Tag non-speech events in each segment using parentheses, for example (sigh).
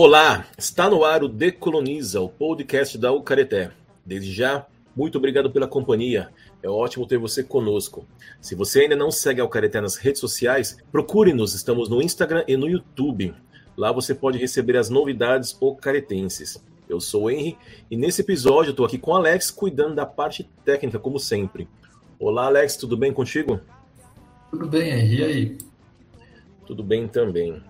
Olá, está no ar o Decoloniza, o podcast da Ucareté. Desde já, muito obrigado pela companhia. É ótimo ter você conosco. Se você ainda não segue a Ucareté nas redes sociais, procure-nos. Estamos no Instagram e no YouTube. Lá você pode receber as novidades ocaretenses. Eu sou o Henry e nesse episódio estou aqui com o Alex, cuidando da parte técnica, como sempre. Olá, Alex, tudo bem contigo? Tudo bem, Henry. E aí? Tudo bem também.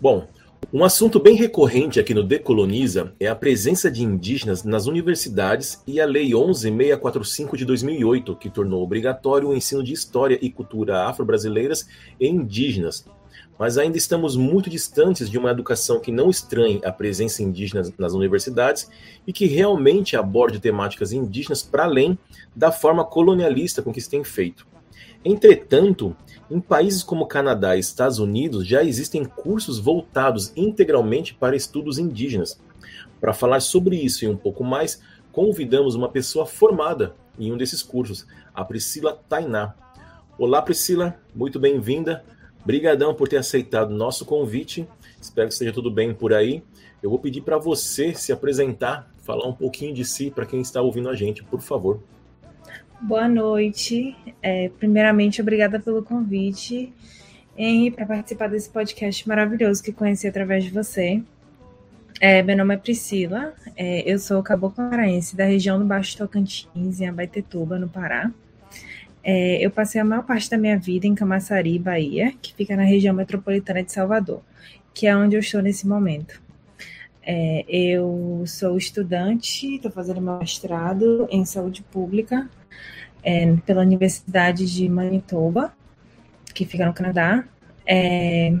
Bom, um assunto bem recorrente aqui no Decoloniza é a presença de indígenas nas universidades e a Lei 11645 de 2008, que tornou obrigatório o ensino de história e cultura afro-brasileiras e indígenas. Mas ainda estamos muito distantes de uma educação que não estranhe a presença indígena nas universidades e que realmente aborde temáticas indígenas para além da forma colonialista com que se tem feito. Entretanto, em países como Canadá e Estados Unidos já existem cursos voltados integralmente para estudos indígenas. Para falar sobre isso e um pouco mais, convidamos uma pessoa formada em um desses cursos, a Priscila Tainá. Olá, Priscila, muito bem-vinda. Brigadão por ter aceitado nosso convite. Espero que esteja tudo bem por aí. Eu vou pedir para você se apresentar, falar um pouquinho de si para quem está ouvindo a gente, por favor. Boa noite. É, primeiramente, obrigada pelo convite, Henry, para participar desse podcast maravilhoso que conheci através de você. É, meu nome é Priscila, é, eu sou caboclo paraense da região do Baixo Tocantins, em Abaetetuba, no Pará. É, eu passei a maior parte da minha vida em Camaçari, Bahia, que fica na região metropolitana de Salvador, que é onde eu estou nesse momento. É, eu sou estudante, estou fazendo mestrado em saúde pública é, pela Universidade de Manitoba, que fica no Canadá. É,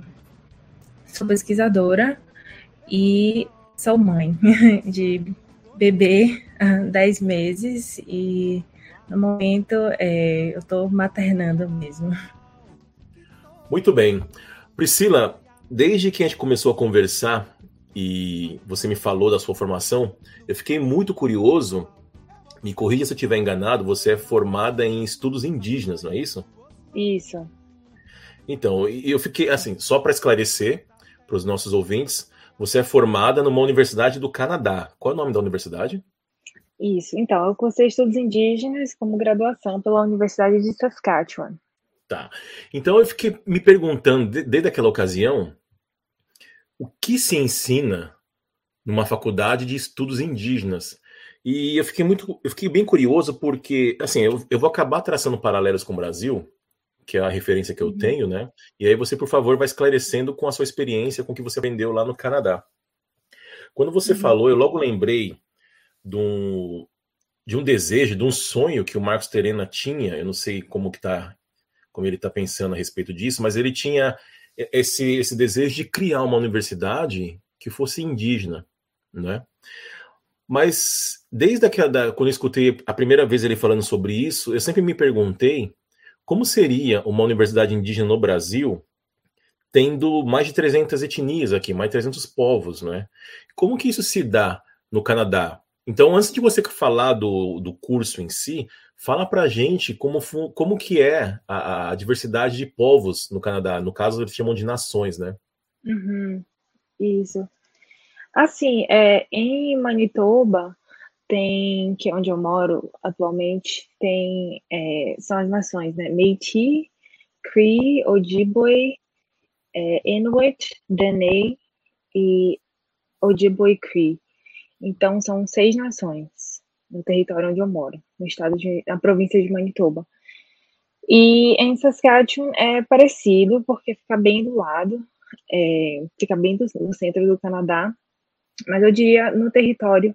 sou pesquisadora e sou mãe (laughs) de bebê há 10 meses e no momento é, eu estou maternando mesmo. Muito bem. Priscila, desde que a gente começou a conversar e você me falou da sua formação, eu fiquei muito curioso me corrija se eu estiver enganado, você é formada em estudos indígenas, não é isso? Isso. Então, eu fiquei assim, só para esclarecer para os nossos ouvintes, você é formada numa universidade do Canadá. Qual é o nome da universidade? Isso. Então, eu cursei estudos indígenas como graduação pela Universidade de Saskatchewan. Tá. Então, eu fiquei me perguntando, desde aquela ocasião, o que se ensina numa faculdade de estudos indígenas? E eu fiquei muito, eu fiquei bem curioso porque, assim, eu, eu vou acabar traçando paralelos com o Brasil, que é a referência que eu uhum. tenho, né? E aí você, por favor, vai esclarecendo com a sua experiência, com o que você aprendeu lá no Canadá. Quando você uhum. falou, eu logo lembrei de um, de um desejo, de um sonho que o Marcos Terena tinha. Eu não sei como que tá, como ele está pensando a respeito disso, mas ele tinha esse, esse desejo de criar uma universidade que fosse indígena, né? Mas desde aquela, quando eu escutei a primeira vez ele falando sobre isso, eu sempre me perguntei como seria uma universidade indígena no Brasil tendo mais de 300 etnias aqui, mais de 300 povos, né? Como que isso se dá no Canadá? Então, antes de você falar do, do curso em si, fala pra gente como, como que é a, a diversidade de povos no Canadá. No caso, eles chamam de nações, né? Uhum, isso. Assim, é, em Manitoba, tem, que é onde eu moro atualmente, tem, é, são as nações, né? Métis, Cree, Ojibwe, é, Inuit, Dene e Ojibwe Cree. Então, são seis nações no território onde eu moro, no estado de, na província de Manitoba. E em Saskatchewan é parecido, porque fica bem do lado, é, fica bem do, no centro do Canadá, mas eu diria no território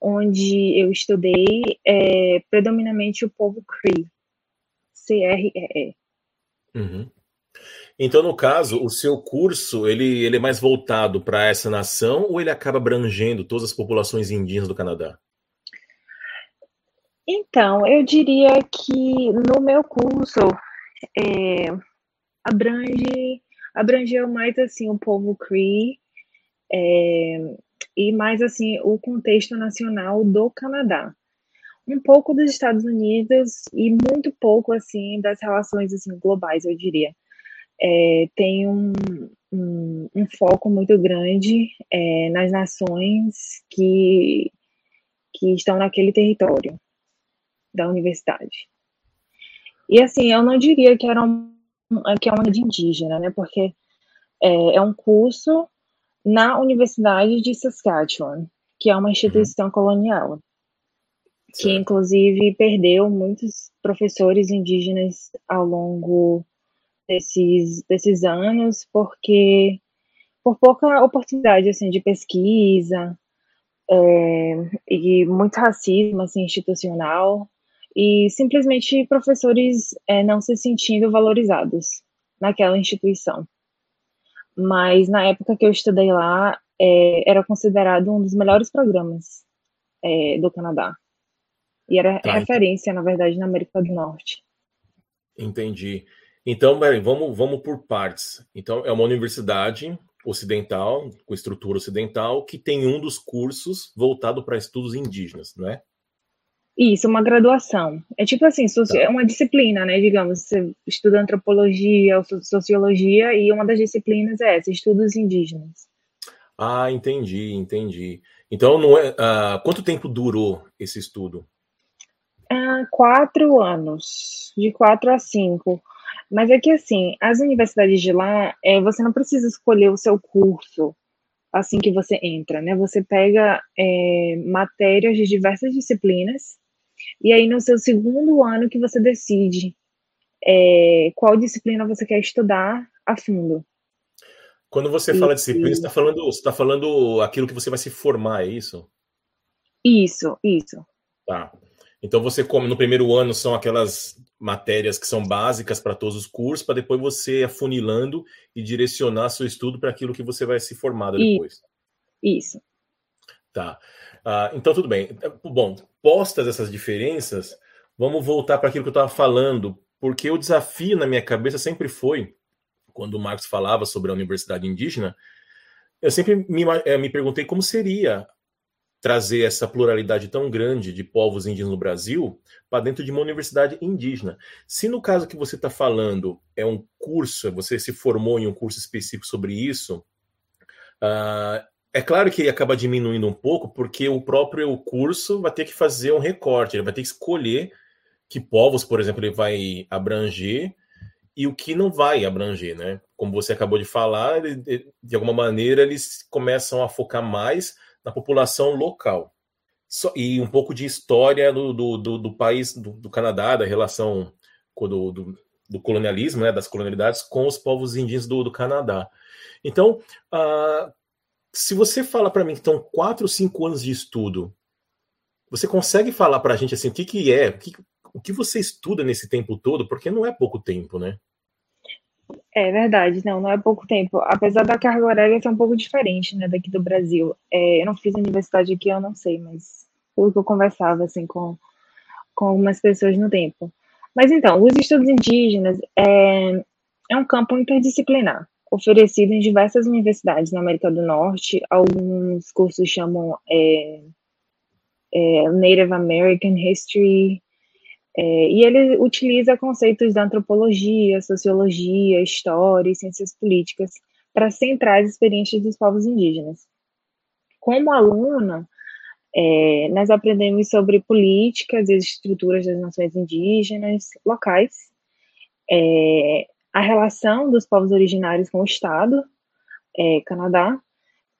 onde eu estudei é predominantemente o povo Cree, C-R-E-E. Uhum. Então, no caso, o seu curso ele, ele é mais voltado para essa nação ou ele acaba abrangendo todas as populações indígenas do Canadá? Então, eu diria que no meu curso é, abrange abrangeu mais assim o povo Cree é, e mais assim o contexto nacional do Canadá, um pouco dos Estados Unidos e muito pouco assim das relações assim globais, eu diria. é, tem um, um, um, foco muito grande é, nas nações que, que estão naquele território da universidade. E assim, eu não diria que era um, que é uma de indígena, né? Porque é, é um curso na Universidade de Saskatchewan, que é uma instituição uhum. colonial, que inclusive perdeu muitos professores indígenas ao longo desses, desses anos, porque por pouca oportunidade assim de pesquisa é, e muito racismo assim institucional e simplesmente professores é, não se sentindo valorizados naquela instituição. Mas na época que eu estudei lá, é, era considerado um dos melhores programas é, do Canadá. E era tá, referência, então. na verdade, na América do Norte. Entendi. Então, vamos, vamos por partes. Então, é uma universidade ocidental, com estrutura ocidental, que tem um dos cursos voltado para estudos indígenas, não é? Isso, uma graduação. É tipo assim, tá. é uma disciplina, né? Digamos, você estuda antropologia ou sociologia e uma das disciplinas é essa, estudos indígenas. Ah, entendi, entendi. Então, não é, uh, quanto tempo durou esse estudo? Uh, quatro anos, de quatro a cinco. Mas é que assim, as universidades de lá, é, você não precisa escolher o seu curso assim que você entra, né? Você pega é, matérias de diversas disciplinas e aí, no seu segundo ano, que você decide é, qual disciplina você quer estudar a fundo. Quando você fala disciplina, você está falando, você tá falando aquilo que você vai se formar, é isso? Isso, isso. Tá. Então você come no primeiro ano são aquelas matérias que são básicas para todos os cursos, para depois você afunilando e direcionar seu estudo para aquilo que você vai se formar depois. Isso. Tá. Ah, então, tudo bem. Bom, postas essas diferenças, vamos voltar para aquilo que eu estava falando, porque o desafio na minha cabeça sempre foi, quando o Marcos falava sobre a universidade indígena, eu sempre me, eh, me perguntei como seria trazer essa pluralidade tão grande de povos indígenas no Brasil para dentro de uma universidade indígena. Se no caso que você está falando é um curso, você se formou em um curso específico sobre isso, uh, é claro que ele acaba diminuindo um pouco, porque o próprio curso vai ter que fazer um recorte, ele vai ter que escolher que povos, por exemplo, ele vai abranger e o que não vai abranger, né? Como você acabou de falar, de alguma maneira eles começam a focar mais na população local. e um pouco de história do, do, do, do país, do, do, Canadá, da relação do, do, do, colonialismo, né, das colonialidades com os povos indígenas do, do Canadá. Então, uh, se você fala para mim que estão quatro ou cinco anos de estudo, você consegue falar para a gente assim o que, que é, o que, o que você estuda nesse tempo todo? Porque não é pouco tempo, né? É verdade, não, não é pouco tempo. Apesar da carga horária ser um pouco diferente, né, daqui do Brasil. É, eu não fiz universidade aqui, eu não sei, mas pelo que eu conversava, assim, com, com algumas pessoas no tempo. Mas então, os estudos indígenas é, é um campo interdisciplinar oferecido em diversas universidades na América do Norte. Alguns cursos chamam é, é, Native American History, é, e ele utiliza conceitos da antropologia, sociologia, história e ciências políticas para centrar as experiências dos povos indígenas. Como aluna, é, nós aprendemos sobre políticas e estruturas das nações indígenas locais, é, a relação dos povos originários com o Estado, é, Canadá,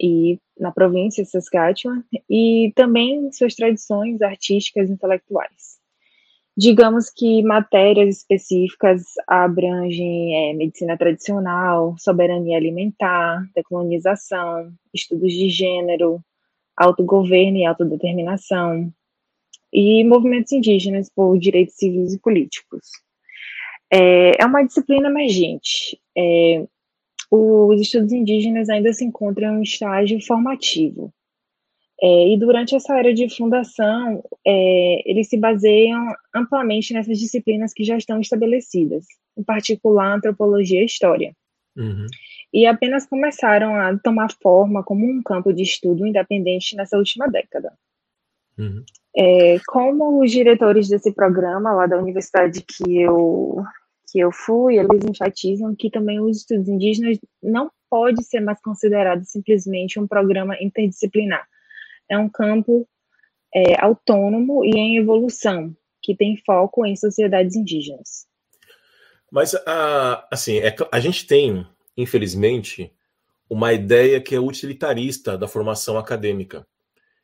e na província de Saskatchewan, e também suas tradições artísticas e intelectuais. Digamos que matérias específicas abrangem é, medicina tradicional, soberania alimentar, decolonização, estudos de gênero, autogoverno e autodeterminação, e movimentos indígenas por direitos civis e políticos. É, é uma disciplina emergente. É, os estudos indígenas ainda se encontram em um estágio formativo. É, e durante essa era de fundação, é, eles se baseiam amplamente nessas disciplinas que já estão estabelecidas, em particular antropologia e história. Uhum. E apenas começaram a tomar forma como um campo de estudo independente nessa última década. Uhum. É, como os diretores desse programa lá da universidade que eu que eu fui, eles enfatizam que também os estudos indígenas não pode ser mais considerado simplesmente um programa interdisciplinar. É um campo é, autônomo e em evolução, que tem foco em sociedades indígenas. Mas, a, assim, é, a gente tem, infelizmente, uma ideia que é utilitarista da formação acadêmica.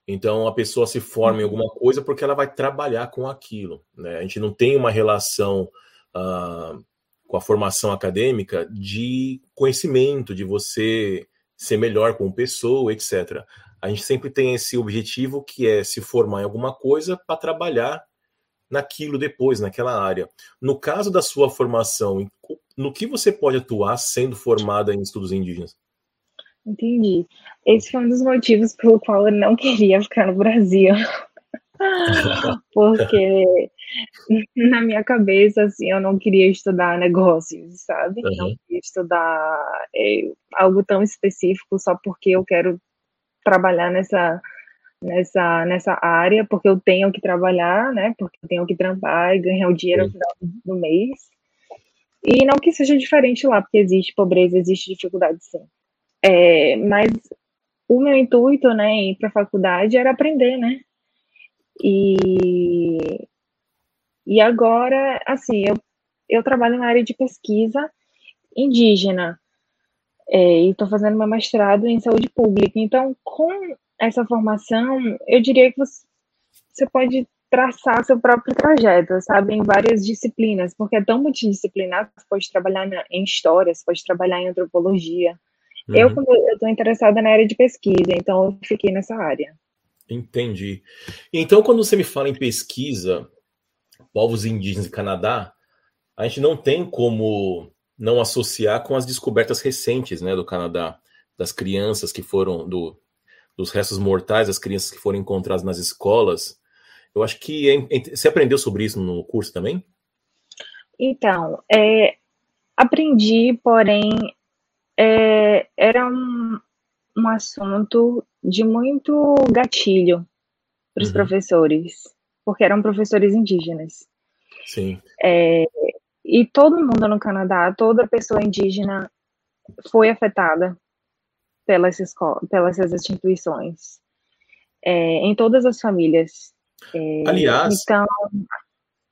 Então, a pessoa se forma em alguma coisa porque ela vai trabalhar com aquilo. Né? A gente não tem uma relação uh, com a formação acadêmica de conhecimento, de você ser melhor como pessoa, etc. A gente sempre tem esse objetivo que é se formar em alguma coisa para trabalhar naquilo depois, naquela área. No caso da sua formação, no que você pode atuar sendo formada em estudos indígenas? Entendi. Esse foi um dos motivos pelo qual eu não (laughs) queria ficar no Brasil. (laughs) Porque (laughs) na minha cabeça, assim, eu não queria estudar negócios, sabe? Uhum. Não queria estudar é, algo tão específico só porque eu quero trabalhar nessa nessa, nessa área, porque eu tenho que trabalhar, né? Porque eu tenho que trampar e ganhar o dinheiro no final do mês. E não que seja diferente lá, porque existe pobreza, existe dificuldade, sim. É, mas o meu intuito, né, ir para a faculdade era aprender, né? E, e agora, assim, eu, eu trabalho na área de pesquisa indígena é, e estou fazendo meu mestrado em saúde pública. Então, com essa formação, eu diria que você, você pode traçar seu próprio trajeto, sabe, em várias disciplinas, porque é tão multidisciplinar, você pode trabalhar na, em história, você pode trabalhar em antropologia. Uhum. Eu, eu estou interessada na área de pesquisa, então eu fiquei nessa área. Entendi. Então, quando você me fala em pesquisa, povos indígenas do Canadá, a gente não tem como não associar com as descobertas recentes, né, do Canadá, das crianças que foram do dos restos mortais das crianças que foram encontradas nas escolas. Eu acho que é, você aprendeu sobre isso no curso também? Então, é, aprendi, porém, é, era um, um assunto de muito gatilho para os uhum. professores, porque eram professores indígenas. Sim. É, e todo mundo no Canadá, toda pessoa indígena foi afetada pelas, escolas, pelas instituições, é, em todas as famílias. É, Aliás, então,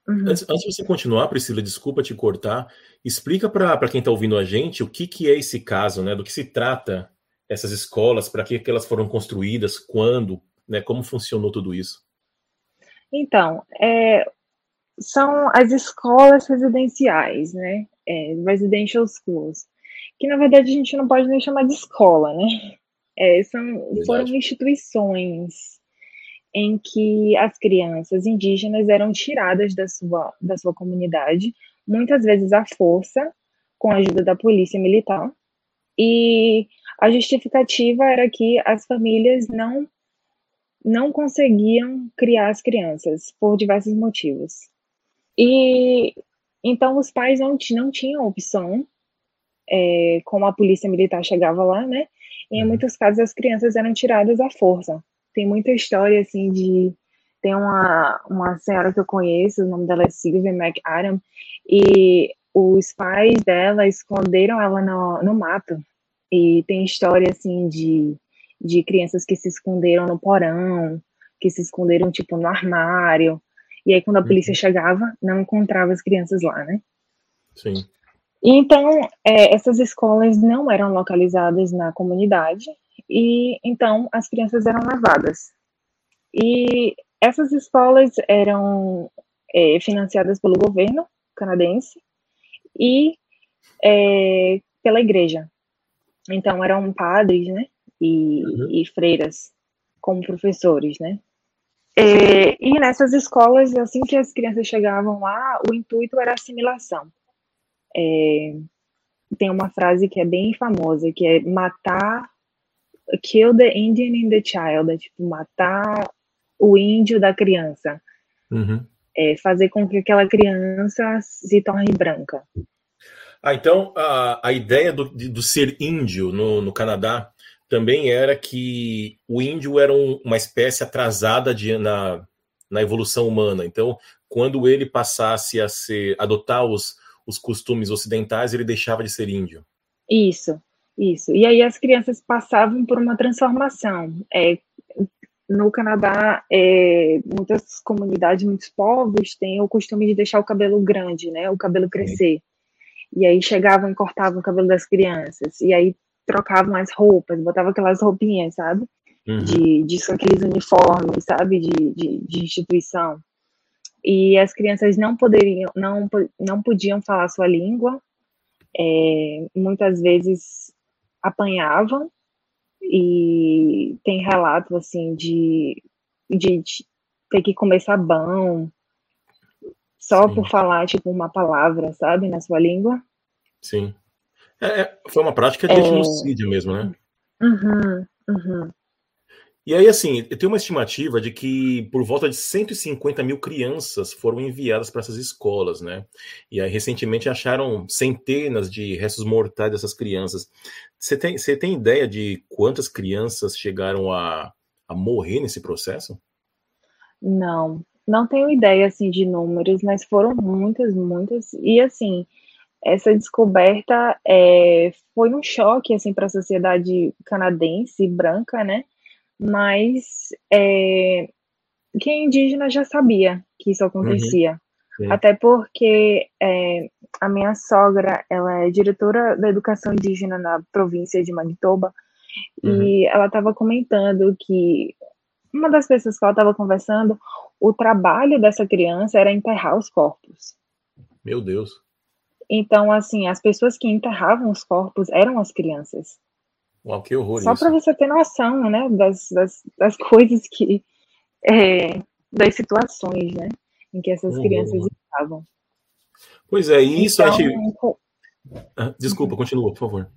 uhum. antes, antes, de você continuar, Priscila, desculpa te cortar, explica para quem está ouvindo a gente o que, que é esse caso, né, do que se trata essas escolas, para que, que elas foram construídas, quando, né, como funcionou tudo isso. Então, é, são as escolas residenciais, né, é, residential schools que na verdade a gente não pode nem chamar de escola, né? É, são, foram instituições em que as crianças indígenas eram tiradas da sua, da sua comunidade, muitas vezes à força, com a ajuda da polícia militar, e a justificativa era que as famílias não não conseguiam criar as crianças por diversos motivos. E então os pais não, não tinham opção é, como a polícia militar chegava lá, né? E em uhum. muitos casos as crianças eram tiradas à força. Tem muita história assim de tem uma, uma senhora que eu conheço, o nome dela é Sylvia McAdam, e os pais dela esconderam ela no, no mato. E tem história assim de, de crianças que se esconderam no porão, que se esconderam tipo no armário. E aí quando a polícia uhum. chegava, não encontrava as crianças lá, né? Sim. Então, é, essas escolas não eram localizadas na comunidade e então as crianças eram levadas. E essas escolas eram é, financiadas pelo governo canadense e é, pela igreja. Então eram padres, né, e, uhum. e freiras como professores, né. É, e nessas escolas, assim que as crianças chegavam lá, o intuito era assimilação. É, tem uma frase que é bem famosa, que é matar, kill the Indian in the child, é tipo matar o índio da criança. Uhum. É, fazer com que aquela criança se torne branca. Ah, então a, a ideia do, do ser índio no, no Canadá também era que o índio era um, uma espécie atrasada de, na, na evolução humana. Então, quando ele passasse a ser adotar os, os costumes ocidentais, ele deixava de ser índio. Isso, isso. E aí as crianças passavam por uma transformação. É, no Canadá, é, muitas comunidades, muitos povos têm o costume de deixar o cabelo grande, né? O cabelo crescer. E aí chegavam e cortavam o cabelo das crianças. E aí trocavam as roupas, botavam aquelas roupinhas, sabe? Uhum. De, de aqueles uniformes, sabe? De, de, de instituição. E as crianças não poderiam, não, não podiam falar sua língua. É, muitas vezes apanhavam e tem relato assim de, de, de ter que comer sabão só Sim. por falar tipo uma palavra, sabe, na sua língua. Sim. É, é foi uma prática de é... genocídio mesmo, né? Uhum, uhum. E aí, assim, tem uma estimativa de que por volta de 150 mil crianças foram enviadas para essas escolas, né? E aí, recentemente, acharam centenas de restos mortais dessas crianças. Você tem, você tem ideia de quantas crianças chegaram a, a morrer nesse processo? Não, não tenho ideia, assim, de números, mas foram muitas, muitas. E, assim, essa descoberta é, foi um choque, assim, para a sociedade canadense branca, né? mas é, quem é indígena já sabia que isso acontecia. Uhum. Até porque é, a minha sogra, ela é diretora da educação indígena na província de Manitoba, uhum. e ela estava comentando que uma das pessoas que ela estava conversando, o trabalho dessa criança era enterrar os corpos. Meu Deus. Então, assim, as pessoas que enterravam os corpos eram as crianças. Uau, que horror Só para você ter noção, né, das, das, das (laughs) coisas que, é, das situações, né, em que essas uhum. crianças estavam. Pois é, isso então, a gente... Ah, desculpa, continua, por favor.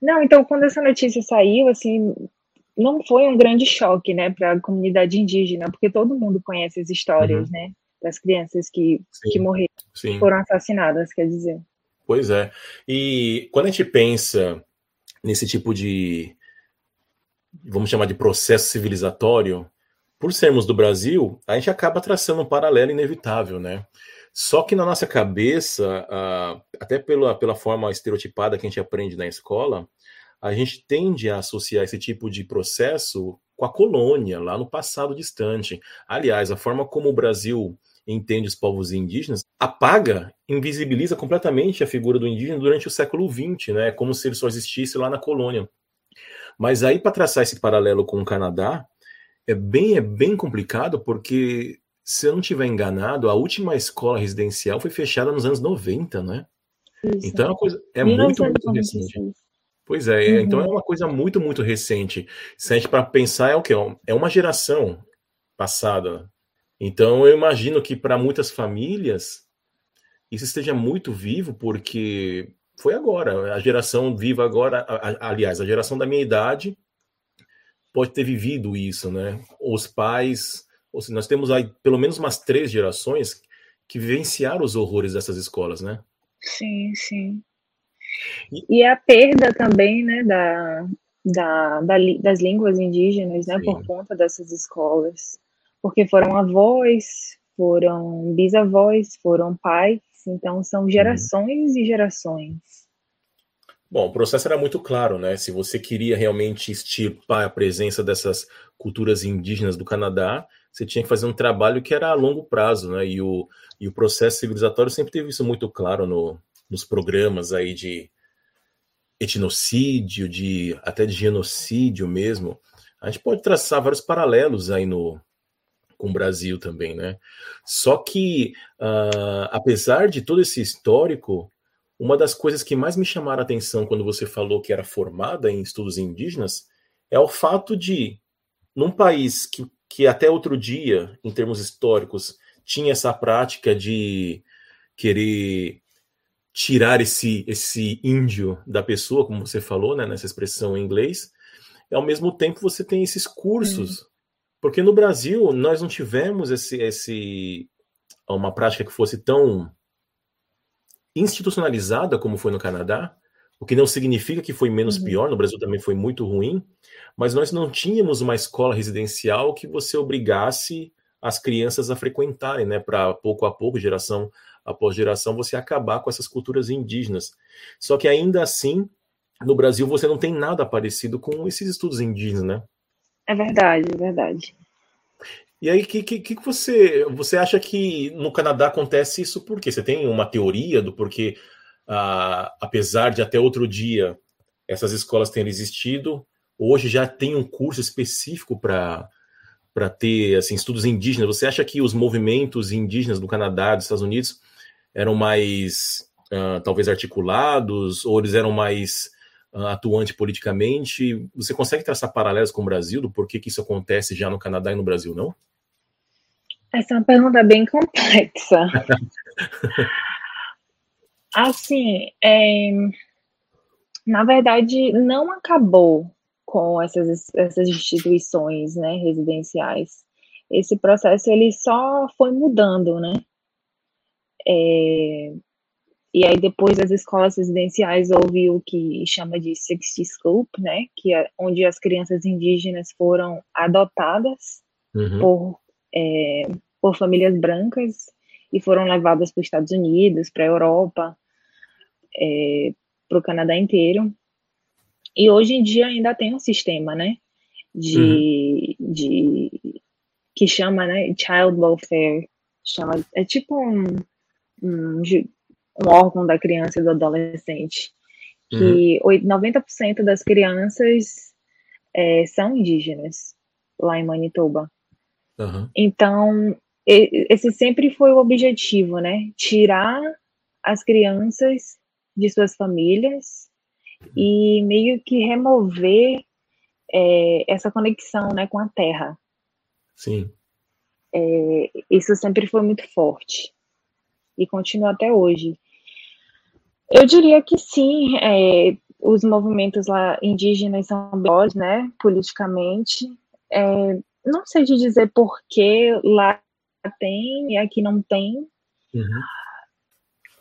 Não, então, quando essa notícia saiu, assim, não foi um grande choque, né, para a comunidade indígena, porque todo mundo conhece as histórias, uhum. né, das crianças que, que morreram, Sim. foram assassinadas, quer dizer. Pois é. E quando a gente pensa nesse tipo de, vamos chamar de processo civilizatório, por sermos do Brasil, a gente acaba traçando um paralelo inevitável, né? Só que na nossa cabeça, até pela, pela forma estereotipada que a gente aprende na escola, a gente tende a associar esse tipo de processo com a colônia, lá no passado distante. Aliás, a forma como o Brasil entende os povos indígenas, apaga, invisibiliza completamente a figura do indígena durante o século XX, né? Como se ele só existisse lá na colônia. Mas aí, para traçar esse paralelo com o Canadá, é bem, é bem complicado, porque, se eu não estiver enganado, a última escola residencial foi fechada nos anos 90, né? Isso. Então é uma coisa. É muito, muito recente. Pois é, uhum. então é uma coisa muito, muito recente. Se a gente para pensar, é o que? É uma geração passada então, eu imagino que para muitas famílias isso esteja muito vivo, porque foi agora. A geração viva agora, a, a, aliás, a geração da minha idade pode ter vivido isso, né? Os pais, seja, nós temos aí pelo menos umas três gerações que vivenciaram os horrores dessas escolas, né? Sim, sim. E, e a perda também, né, da, da, da das línguas indígenas, né, sim. por conta dessas escolas porque foram avós, foram bisavós, foram pais, então são gerações e gerações. Bom, o processo era muito claro, né? Se você queria realmente extirpar a presença dessas culturas indígenas do Canadá, você tinha que fazer um trabalho que era a longo prazo, né? E o, e o processo civilizatório sempre teve isso muito claro no, nos programas aí de etnocídio, de até de genocídio mesmo. A gente pode traçar vários paralelos aí no, com o Brasil também, né? Só que, uh, apesar de todo esse histórico, uma das coisas que mais me chamaram a atenção quando você falou que era formada em estudos indígenas é o fato de, num país que, que até outro dia, em termos históricos, tinha essa prática de querer tirar esse, esse índio da pessoa, como você falou, né, nessa expressão em inglês, ao mesmo tempo você tem esses cursos porque no Brasil nós não tivemos esse, esse uma prática que fosse tão institucionalizada como foi no Canadá, o que não significa que foi menos uhum. pior, no Brasil também foi muito ruim, mas nós não tínhamos uma escola residencial que você obrigasse as crianças a frequentarem, né, para pouco a pouco, geração após geração, você acabar com essas culturas indígenas. Só que ainda assim, no Brasil, você não tem nada parecido com esses estudos indígenas, né? É verdade, é verdade. E aí, o que, que, que, você, você acha que no Canadá acontece isso por quê? Você tem uma teoria do porquê, ah, apesar de até outro dia essas escolas terem existido, hoje já tem um curso específico para para ter assim, estudos indígenas. Você acha que os movimentos indígenas do Canadá, dos Estados Unidos, eram mais uh, talvez articulados, ou eles eram mais uh, atuantes politicamente? Você consegue traçar paralelos com o Brasil do porquê que isso acontece já no Canadá e no Brasil, não? Essa é uma pergunta bem complexa. (laughs) assim, é, na verdade, não acabou com essas, essas instituições né, residenciais. Esse processo ele só foi mudando, né? É, e aí depois das escolas residenciais houve o que chama de Sixty Scoop, né? Que é onde as crianças indígenas foram adotadas uhum. por, é, por famílias brancas e foram levadas para os Estados Unidos, para a Europa, é, para o Canadá inteiro. E hoje em dia ainda tem um sistema, né? De, uhum. de que chama, né? Child welfare. Chama, é tipo um, um, um órgão da criança e do adolescente. Que uhum. 90% das crianças é, são indígenas lá em Manitoba. Uhum. Então, esse sempre foi o objetivo, né? Tirar as crianças de suas famílias e meio que remover é, essa conexão né, com a Terra. Sim. É, isso sempre foi muito forte e continua até hoje. Eu diria que sim, é, os movimentos lá indígenas são bons, né, politicamente. É, não sei te dizer por que lá tem e aqui não tem. Uhum.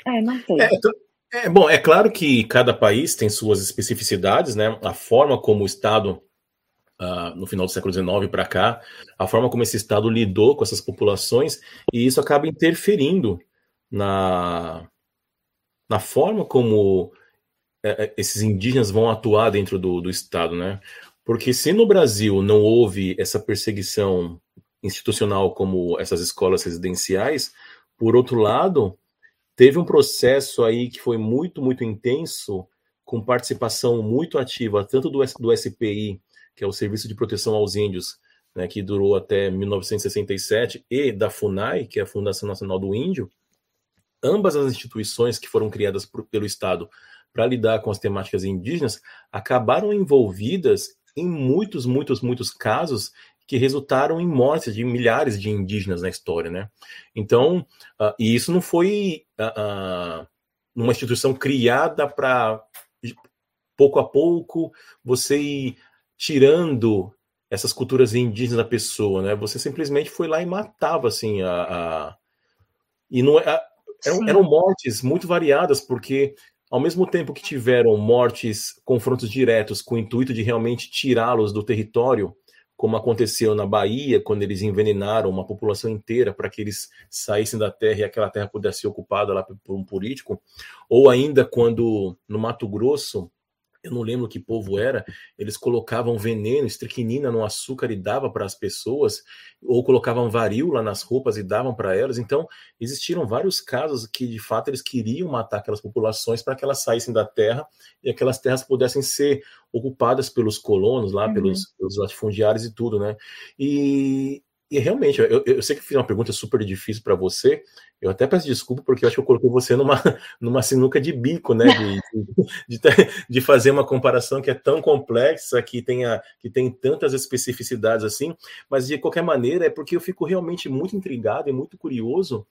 É, não sei. É, é, bom, é claro que cada país tem suas especificidades, né? A forma como o Estado, uh, no final do século XIX para cá, a forma como esse Estado lidou com essas populações, e isso acaba interferindo na, na forma como é, é, esses indígenas vão atuar dentro do, do Estado, né? Porque se no Brasil não houve essa perseguição institucional como essas escolas residenciais, por outro lado, Teve um processo aí que foi muito, muito intenso, com participação muito ativa, tanto do, do SPI, que é o Serviço de Proteção aos Índios, né, que durou até 1967, e da FUNAI, que é a Fundação Nacional do Índio, ambas as instituições que foram criadas por, pelo Estado para lidar com as temáticas indígenas acabaram envolvidas em muitos, muitos, muitos casos que resultaram em mortes de milhares de indígenas na história, né? Então, uh, e isso não foi uh, uh, uma instituição criada para pouco a pouco você ir tirando essas culturas indígenas da pessoa, né? Você simplesmente foi lá e matava assim a, a... e não é, eram, eram mortes muito variadas porque ao mesmo tempo que tiveram mortes, confrontos diretos com o intuito de realmente tirá-los do território, como aconteceu na Bahia, quando eles envenenaram uma população inteira para que eles saíssem da terra e aquela terra pudesse ser ocupada lá por um político, ou ainda quando no Mato Grosso eu não lembro que povo era, eles colocavam veneno, estricnina no açúcar e dava para as pessoas, ou colocavam varíola nas roupas e davam para elas. Então, existiram vários casos que, de fato, eles queriam matar aquelas populações para que elas saíssem da terra e aquelas terras pudessem ser ocupadas pelos colonos lá, uhum. pelos, pelos latifundiários e tudo, né? E, e realmente, eu, eu, sei que fiz uma pergunta super difícil para você. Eu até peço desculpa, porque eu acho que eu coloquei você numa, (laughs) numa sinuca de bico, né? (laughs) De, de, de, fazer uma comparação que é tão complexa, que, tenha, que tem tantas especificidades assim. Mas, de qualquer maneira, é porque eu fico realmente muito intrigado e muito curioso.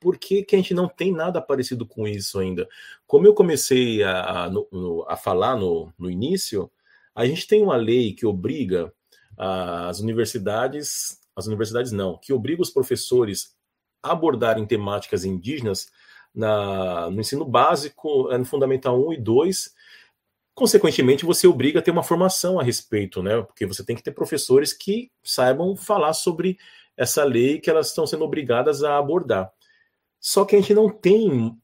Por que, que a gente não tem nada parecido com isso ainda? Como eu comecei a, a, no, a falar no, no início, a gente tem uma lei que obriga as universidades as universidades não, que obriga os professores a abordarem temáticas indígenas na, no ensino básico, é, no Fundamental 1 e 2. Consequentemente, você obriga a ter uma formação a respeito, né? Porque você tem que ter professores que saibam falar sobre essa lei que elas estão sendo obrigadas a abordar. Só que a gente não tem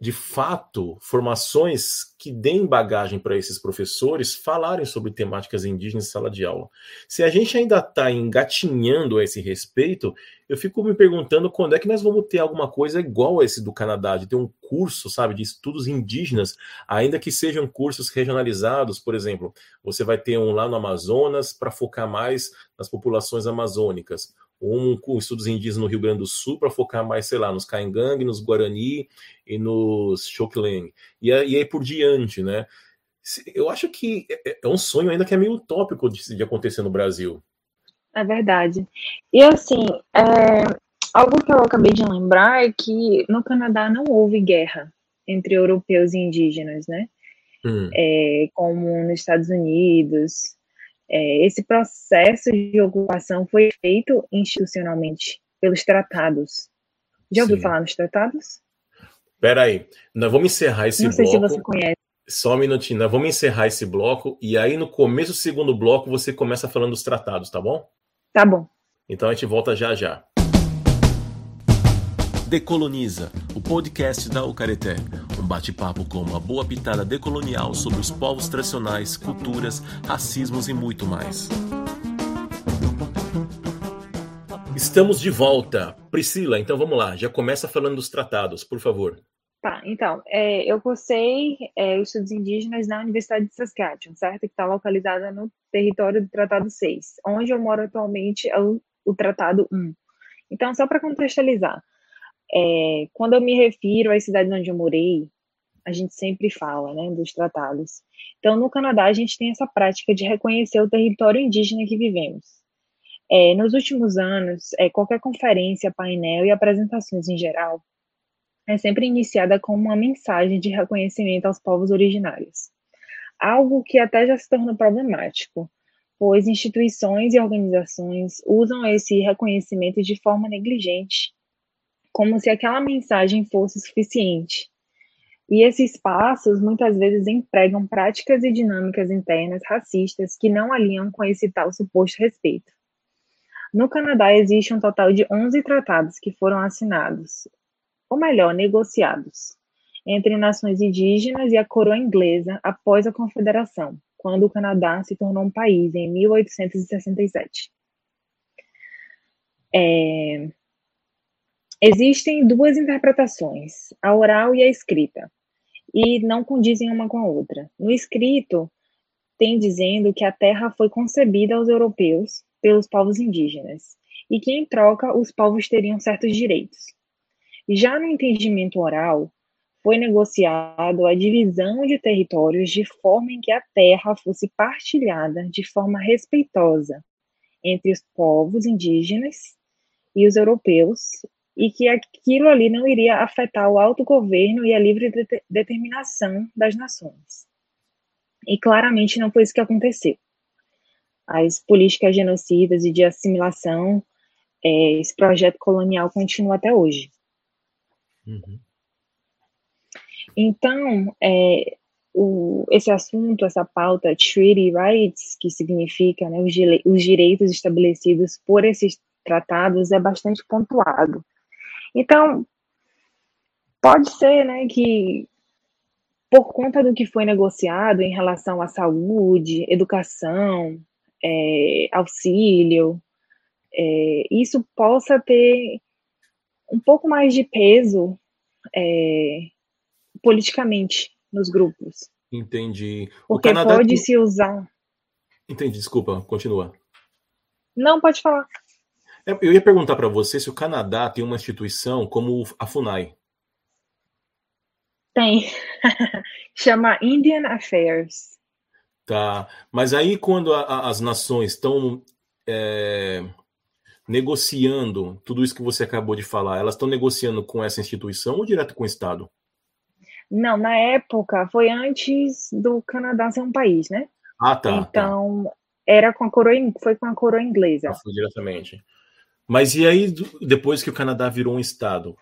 de fato, formações que deem bagagem para esses professores falarem sobre temáticas indígenas em sala de aula. Se a gente ainda está engatinhando a esse respeito, eu fico me perguntando quando é que nós vamos ter alguma coisa igual a esse do Canadá, de ter um curso, sabe, de estudos indígenas, ainda que sejam cursos regionalizados, por exemplo, você vai ter um lá no Amazonas para focar mais nas populações amazônicas, um com estudos indígenas no Rio Grande do Sul para focar mais, sei lá, nos Caingang, nos Guarani e nos Xokleng. E, e aí por diante, né? Eu acho que é, é, é um sonho ainda que é meio utópico de, de acontecer no Brasil. É verdade. E assim, é, algo que eu acabei de lembrar é que no Canadá não houve guerra entre europeus e indígenas, né? Hum. É, como nos Estados Unidos, é, esse processo de ocupação foi feito institucionalmente pelos tratados. Já ouviu Sim. falar nos tratados? Espera aí, nós vamos encerrar esse bloco. Não sei se você conhece. Só um minutinho, nós vamos encerrar esse bloco e aí no começo do segundo bloco você começa falando dos tratados, tá bom? Tá bom. Então a gente volta já já. Decoloniza, o podcast da Ucareté. Um bate-papo com uma boa pitada decolonial sobre os povos tradicionais, culturas, racismos e muito mais. Estamos de volta. Priscila, então vamos lá. Já começa falando dos tratados, por favor. Tá, então, é, eu cursei é, estudos indígenas na Universidade de Saskatchewan, certo? Que está localizada no território do Tratado 6. Onde eu moro atualmente é o, o Tratado 1. Então, só para contextualizar, é, quando eu me refiro às cidades onde eu morei, a gente sempre fala, né, dos tratados. Então, no Canadá, a gente tem essa prática de reconhecer o território indígena que vivemos. É, nos últimos anos, é, qualquer conferência, painel e apresentações em geral é sempre iniciada com uma mensagem de reconhecimento aos povos originários. Algo que até já se torna problemático, pois instituições e organizações usam esse reconhecimento de forma negligente como se aquela mensagem fosse suficiente. E esses passos muitas vezes empregam práticas e dinâmicas internas racistas que não alinham com esse tal suposto respeito. No Canadá existe um total de 11 tratados que foram assinados, ou melhor, negociados, entre nações indígenas e a coroa inglesa após a Confederação, quando o Canadá se tornou um país em 1867. É, Existem duas interpretações, a oral e a escrita, e não condizem uma com a outra. No escrito, tem dizendo que a terra foi concebida aos europeus pelos povos indígenas e que, em troca, os povos teriam certos direitos. Já no entendimento oral, foi negociado a divisão de territórios de forma em que a terra fosse partilhada de forma respeitosa entre os povos indígenas e os europeus e que aquilo ali não iria afetar o autogoverno e a livre determinação das nações. E claramente não foi isso que aconteceu. As políticas genocidas e de assimilação, é, esse projeto colonial continua até hoje. Uhum. Então, é, o, esse assunto, essa pauta, treaty rights, que significa né, os, os direitos estabelecidos por esses tratados, é bastante pontuado. Então, pode ser, né, que por conta do que foi negociado em relação à saúde, educação, é, auxílio, é, isso possa ter um pouco mais de peso é, politicamente nos grupos. Entendi. Porque pode se usar. Entendi, desculpa, continua. Não, pode falar. É, eu ia perguntar para você se o Canadá tem uma instituição como a FUNAI. Tem. (laughs) Chama Indian Affairs. Tá. Mas aí, quando a, a, as nações estão é, negociando tudo isso que você acabou de falar, elas estão negociando com essa instituição ou direto com o Estado? Não, na época foi antes do Canadá ser um país, né? Ah, tá. tá. Então, tá. era com a coroa, foi com a coroa inglesa. Ah, foi diretamente. Mas e aí, depois que o Canadá virou um Estado?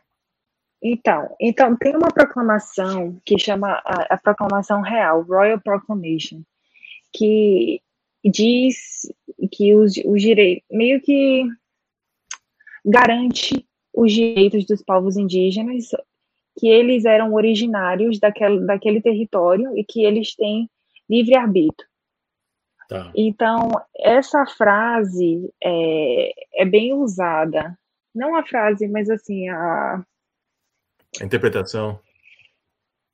Então, então tem uma proclamação que chama a, a Proclamação Real, Royal Proclamation, que diz que os, os direitos, meio que garante os direitos dos povos indígenas, que eles eram originários daquele, daquele território e que eles têm livre-arbítrio. Tá. Então, essa frase é, é bem usada. Não a frase, mas assim, a. A interpretação.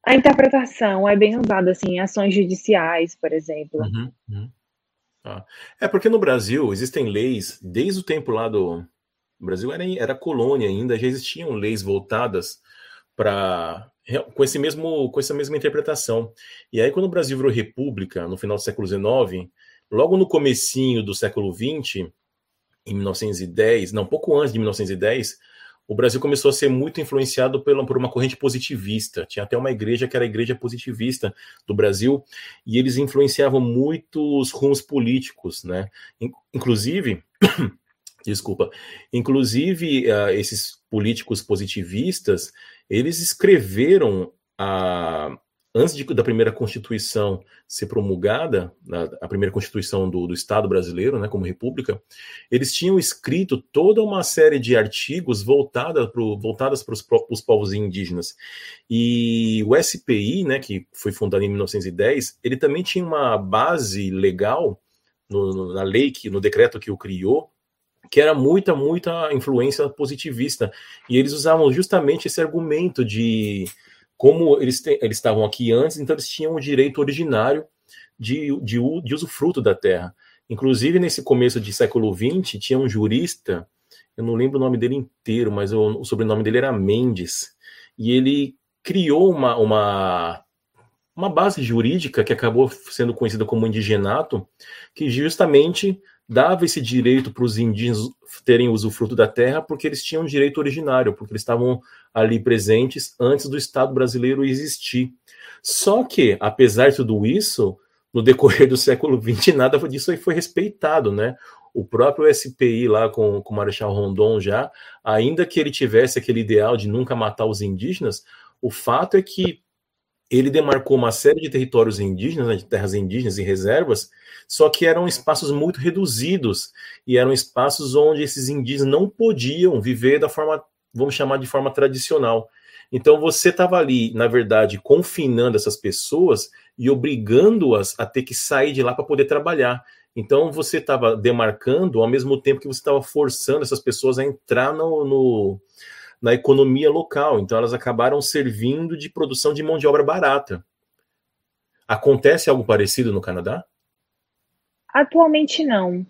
A interpretação é bem usada, assim, em ações judiciais, por exemplo. Uhum, uhum. Ah. É porque no Brasil existem leis, desde o tempo lá do. O Brasil era, era colônia ainda, já existiam leis voltadas para com esse mesmo com essa mesma interpretação. E aí quando o Brasil virou república no final do século XIX, logo no comecinho do século XX, em 1910, não, pouco antes de 1910, o Brasil começou a ser muito influenciado pela, por uma corrente positivista. Tinha até uma igreja que era a igreja positivista do Brasil, e eles influenciavam muito os rumos políticos, né? Inclusive, (coughs) desculpa, inclusive uh, esses políticos positivistas, eles escreveram a, antes de, da primeira Constituição ser promulgada, a primeira Constituição do, do, Estado brasileiro, né, como República, eles tinham escrito toda uma série de artigos voltada pro, voltadas para os povos indígenas. E o SPI, né, que foi fundado em 1910, ele também tinha uma base legal no, no, na lei, que, no decreto que o criou, que era muita, muita influência positivista. E eles usavam justamente esse argumento de como eles, te, eles estavam aqui antes, então eles tinham o direito originário de, de, de usufruto da terra. Inclusive, nesse começo de século XX, tinha um jurista, eu não lembro o nome dele inteiro, mas o, o sobrenome dele era Mendes, e ele criou uma, uma, uma base jurídica que acabou sendo conhecida como indigenato, que justamente dava esse direito para os indígenas terem usufruto da terra porque eles tinham direito originário, porque eles estavam ali presentes antes do Estado brasileiro existir. Só que, apesar de tudo isso, no decorrer do século XX, nada disso aí foi respeitado, né? O próprio SPI lá com, com o Marechal Rondon já, ainda que ele tivesse aquele ideal de nunca matar os indígenas, o fato é que ele demarcou uma série de territórios indígenas, né, de terras indígenas e reservas, só que eram espaços muito reduzidos e eram espaços onde esses indígenas não podiam viver da forma, vamos chamar de forma tradicional. Então você estava ali, na verdade, confinando essas pessoas e obrigando-as a ter que sair de lá para poder trabalhar. Então você estava demarcando ao mesmo tempo que você estava forçando essas pessoas a entrar no, no na economia local. Então, elas acabaram servindo de produção de mão de obra barata. Acontece algo parecido no Canadá? Atualmente não.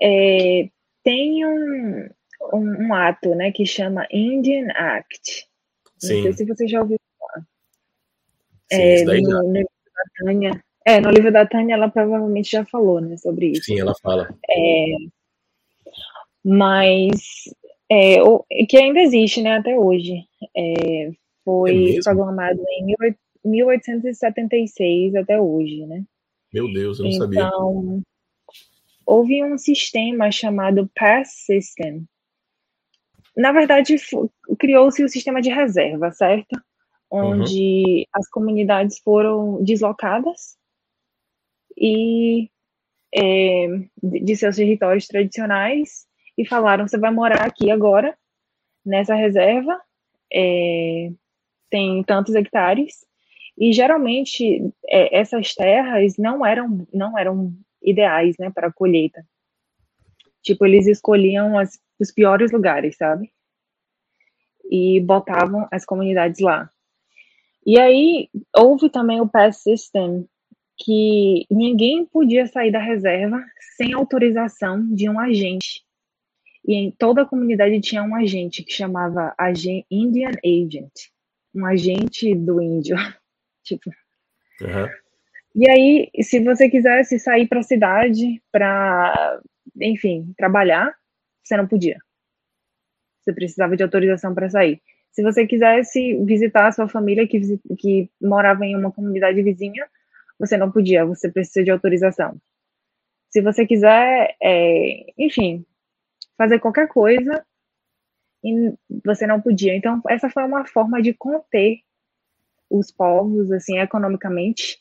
É, tem um, um, um, ato né, que chama Indian Act. Sim. Não sei se você já ouviu falar. Sim, é, no, no, livro da Tânia. É, no livro da Tânia ela provavelmente já falou né, sobre isso. Sim, ela fala. É, mas é, o, que ainda existe, né, até hoje. É, foi é programado em 1876 até hoje, né? Meu Deus, eu não então, sabia. Então, houve um sistema chamado Pass System. Na verdade, criou-se o sistema de reserva, certo? Onde uhum. as comunidades foram deslocadas e é, de seus territórios tradicionais e falaram: você vai morar aqui agora, nessa reserva, é, tem tantos hectares, e geralmente é, essas terras não eram, não eram ideais né, para a colheita. Tipo, eles escolhiam as, os piores lugares, sabe? E botavam as comunidades lá. E aí houve também o Pass System, que ninguém podia sair da reserva sem autorização de um agente. E em toda a comunidade tinha um agente que chamava Indian Agent, um agente do índio, (laughs) tipo. Uhum. E aí, se você quisesse sair para a cidade para, enfim, trabalhar, você não podia. Você precisava de autorização para sair. Se você quisesse visitar a sua família que, que morava em uma comunidade vizinha, você não podia, você precisa de autorização. Se você quiser, é, enfim, fazer qualquer coisa e você não podia. Então, essa foi uma forma de conter os povos, assim, economicamente,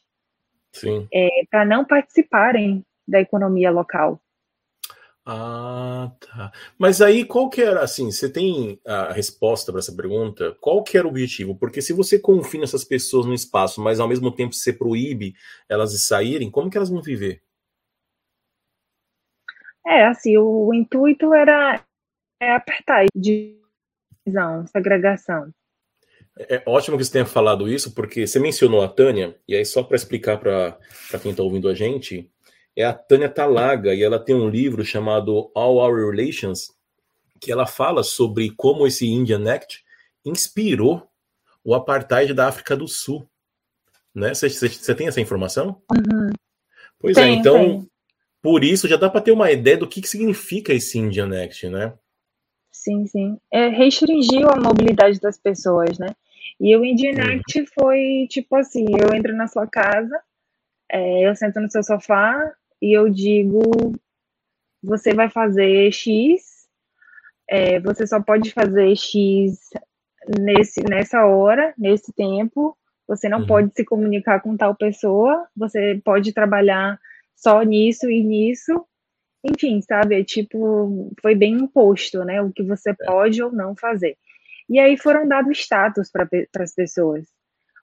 é, para não participarem da economia local. Ah, tá. Mas aí qual que era, assim, você tem a resposta para essa pergunta? Qual que era o objetivo? Porque se você confina essas pessoas no espaço, mas ao mesmo tempo você proíbe elas de saírem, como que elas vão viver? É, assim, o, o intuito era é apertar divisão, segregação. É ótimo que você tenha falado isso, porque você mencionou a Tânia, e aí só para explicar para quem está ouvindo a gente, é a Tânia Talaga, e ela tem um livro chamado All Our Relations, que ela fala sobre como esse Indian Act inspirou o apartheid da África do Sul. Né? Você tem essa informação? Uhum. Pois tem, é, então, tem. Por isso já dá para ter uma ideia do que, que significa esse Indian Act, né? Sim, sim. É, restringiu a mobilidade das pessoas, né? E o Indian. Act foi tipo assim: eu entro na sua casa, é, eu sento no seu sofá, e eu digo: você vai fazer X, é, você só pode fazer X nesse, nessa hora, nesse tempo, você não uhum. pode se comunicar com tal pessoa, você pode trabalhar só nisso e nisso. Enfim, sabe? É tipo, foi bem imposto, né? O que você é. pode ou não fazer. E aí foram dados status para as pessoas.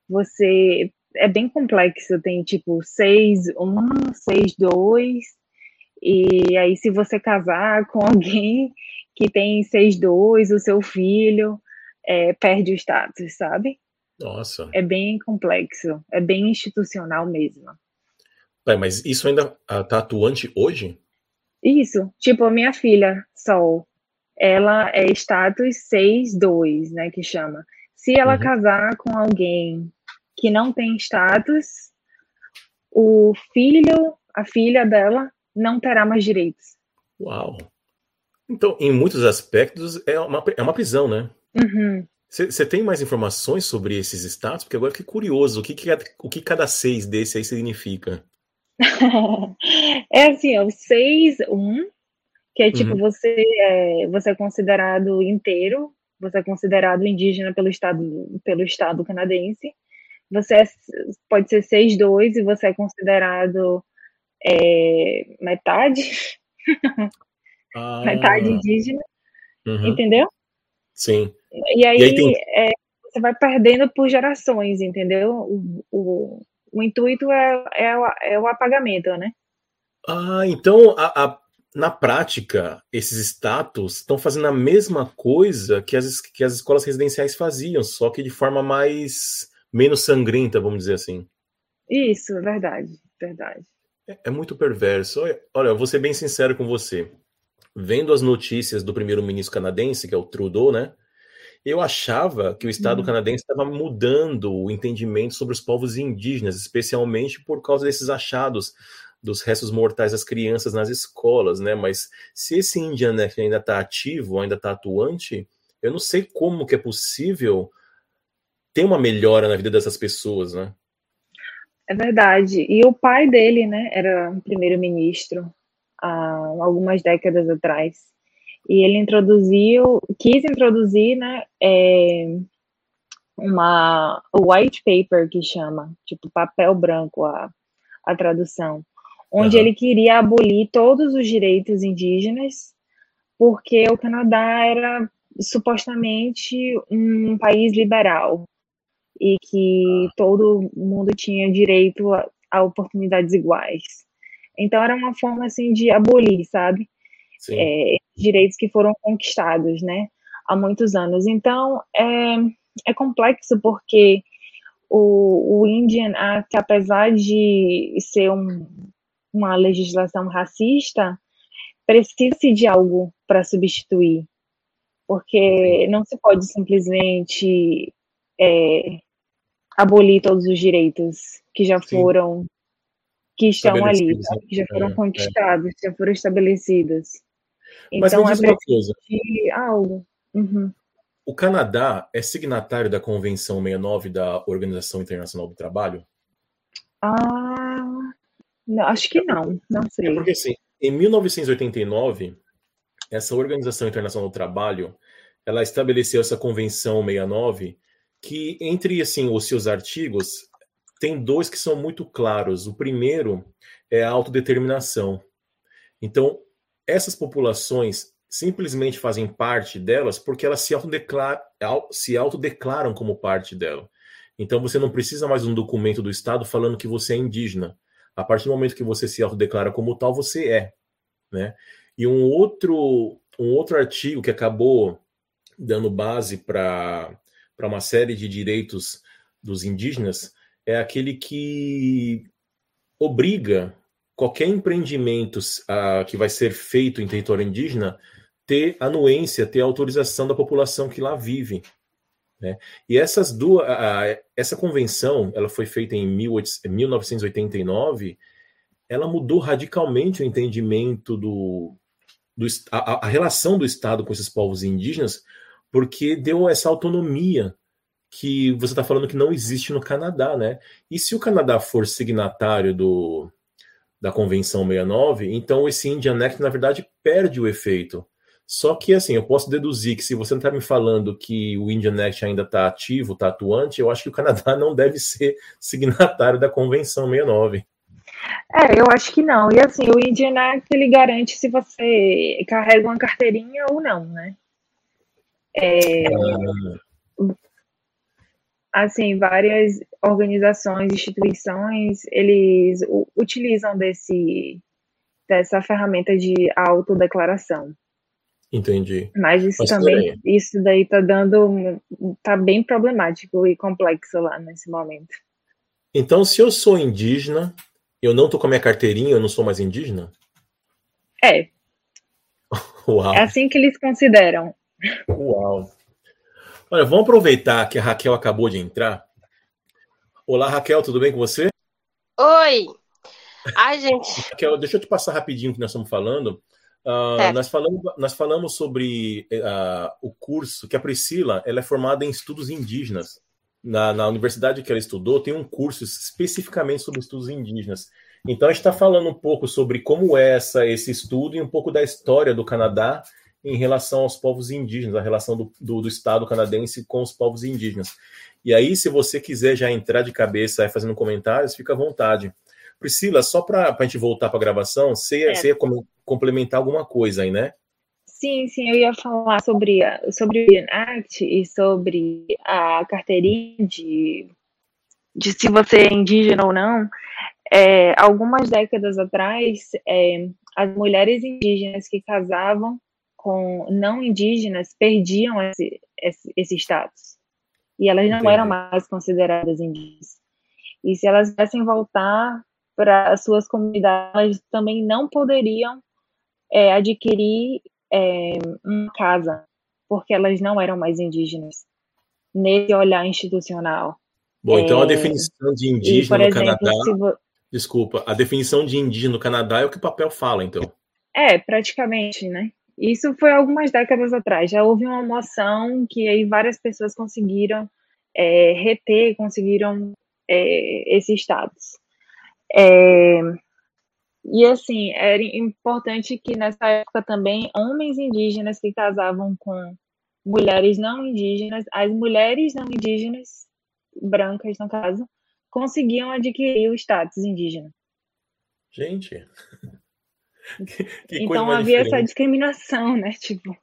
Você é bem complexo, tem tipo 6, 1, 6, 2, e aí se você casar com (laughs) alguém que tem 6, 2, o seu filho é, perde o status, sabe? Nossa. É bem complexo, é bem institucional mesmo. É, mas isso ainda está atuante hoje? Isso, tipo a minha filha, Sol, ela é status 6-2, né, que chama. Se ela uhum. casar com alguém que não tem status, o filho, a filha dela, não terá mais direitos. Uau! Então, em muitos aspectos, é uma, é uma prisão, né? Você uhum. tem mais informações sobre esses status? Porque agora eu fiquei curioso. O que, que, o que cada seis desse aí significa? (laughs) é assim, ó, o 6, 1, que é tipo, uhum. você, é, você é considerado inteiro, você é considerado indígena pelo Estado, pelo estado canadense você é, pode ser 6'2 e você é considerado é, metade, (laughs) ah. metade indígena, uhum. entendeu? Sim. E aí, e aí tem... é, você vai perdendo por gerações, entendeu? O, o, o intuito é, é, o, é o apagamento, né? Ah, então a, a, na prática, esses status estão fazendo a mesma coisa que as, que as escolas residenciais faziam, só que de forma mais menos sangrenta, vamos dizer assim. Isso, é verdade, verdade. É, é muito perverso. Olha, olha, eu vou ser bem sincero com você. Vendo as notícias do primeiro-ministro canadense, que é o Trudeau, né? Eu achava que o Estado hum. canadense estava mudando o entendimento sobre os povos indígenas, especialmente por causa desses achados dos restos mortais das crianças nas escolas, né? Mas se esse Indian Act ainda está ativo, ainda está atuante, eu não sei como que é possível tem uma melhora na vida dessas pessoas, né? É verdade. E o pai dele, né, era um primeiro-ministro há algumas décadas atrás. E ele introduziu, quis introduzir, né, é, uma white paper que chama, tipo papel branco a, a tradução, onde uhum. ele queria abolir todos os direitos indígenas, porque o Canadá era supostamente um país liberal e que todo mundo tinha direito a, a oportunidades iguais. Então era uma forma assim de abolir, sabe? É, direitos que foram conquistados, né? Há muitos anos. Então é, é complexo porque o, o Indian Act, apesar de ser um, uma legislação racista, precisa de algo para substituir, porque não se pode simplesmente é, abolir todos os direitos que já foram, Sim. que estão ali, né? que já foram é, é. conquistados, é. já foram estabelecidos. Então Mas é preciso algo. Uhum. O Canadá é signatário da Convenção 69 da Organização Internacional do Trabalho? Ah, não, acho que não, não sei. É porque assim, em 1989, essa Organização Internacional do Trabalho, ela estabeleceu essa Convenção 69 que entre assim os seus artigos tem dois que são muito claros. O primeiro é a autodeterminação. Então, essas populações simplesmente fazem parte delas porque elas se autodeclaram, se autodeclaram como parte dela. Então você não precisa mais de um documento do Estado falando que você é indígena. A partir do momento que você se autodeclara como tal, você é. Né? E um outro, um outro artigo que acabou dando base para uma série de direitos dos indígenas é aquele que obriga qualquer empreendimento uh, que vai ser feito em território indígena ter anuência, ter autorização da população que lá vive. Né? E essas duas, a, essa convenção, ela foi feita em 1989, ela mudou radicalmente o entendimento do, do a, a relação do Estado com esses povos indígenas, porque deu essa autonomia que você está falando que não existe no Canadá, né? E se o Canadá for signatário do, da Convenção 69, então esse Indian Act, na verdade, perde o efeito. Só que, assim, eu posso deduzir que se você não está me falando que o Indian Act ainda está ativo, está atuante, eu acho que o Canadá não deve ser (laughs) signatário da Convenção 69. É, eu acho que não. E assim, o Indian Act ele garante se você carrega uma carteirinha ou não, né? É, ah. Assim, várias organizações, instituições, eles utilizam desse, dessa ferramenta de autodeclaração. Entendi. Mas isso Mas também, isso daí tá dando, tá bem problemático e complexo lá nesse momento. Então, se eu sou indígena, eu não tô com a minha carteirinha, eu não sou mais indígena? É. (laughs) Uau. É assim que eles consideram. Uau. Olha, vamos aproveitar que a Raquel acabou de entrar. Olá, Raquel, tudo bem com você? Oi. Ai, gente. (laughs) Raquel, deixa eu te passar rapidinho o que nós estamos falando. Uh, nós, falamos, nós falamos sobre uh, o curso que a Priscila ela é formada em estudos indígenas. Na, na universidade que ela estudou, tem um curso especificamente sobre estudos indígenas. Então, a gente está falando um pouco sobre como é essa, esse estudo e um pouco da história do Canadá em relação aos povos indígenas, a relação do, do, do Estado canadense com os povos indígenas. E aí, se você quiser já entrar de cabeça fazendo comentários, fica à vontade. Priscila, só para a gente voltar para a gravação, você ia, é. você ia complementar alguma coisa aí, né? Sim, sim, eu ia falar sobre, sobre o Act e sobre a carteirinha de, de se você é indígena ou não. É, algumas décadas atrás, é, as mulheres indígenas que casavam com não indígenas perdiam esse, esse, esse status. E elas não Entendi. eram mais consideradas indígenas. E se elas viessem voltar para as suas comunidades, elas também não poderiam é, adquirir é, uma casa, porque elas não eram mais indígenas, nesse olhar institucional. Bom, então a é, definição de indígena e, no exemplo, Canadá. Vo... Desculpa, a definição de indígena no Canadá é o que o papel fala, então. É, praticamente, né? Isso foi algumas décadas atrás. Já houve uma moção que aí várias pessoas conseguiram é, reter, conseguiram é, esse status. É, e assim, era importante que nessa época também homens indígenas que casavam com mulheres não indígenas, as mulheres não indígenas, brancas no caso, conseguiam adquirir o status indígena. Gente. (laughs) que, que então havia diferente. essa discriminação, né? Tipo,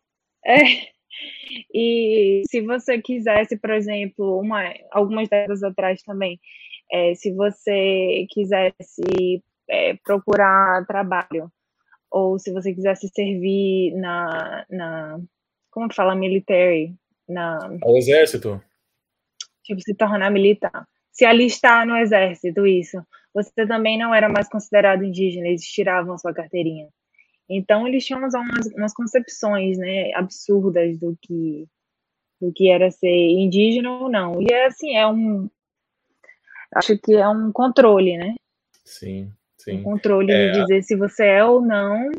é. E se você quisesse, por exemplo, uma, algumas décadas atrás também, é, se você quisesse é, procurar trabalho, ou se você quisesse servir na, na como que fala, military, na... Ao exército. Tipo, se tornar militar. Se alistar no exército, isso. Você também não era mais considerado indígena, eles tiravam sua carteirinha. Então, eles tinham umas, umas concepções, né, absurdas do que, do que era ser indígena ou não. E é assim, é um... Acho que é um controle, né? Sim. Sim. O controle é... de dizer se você é ou não.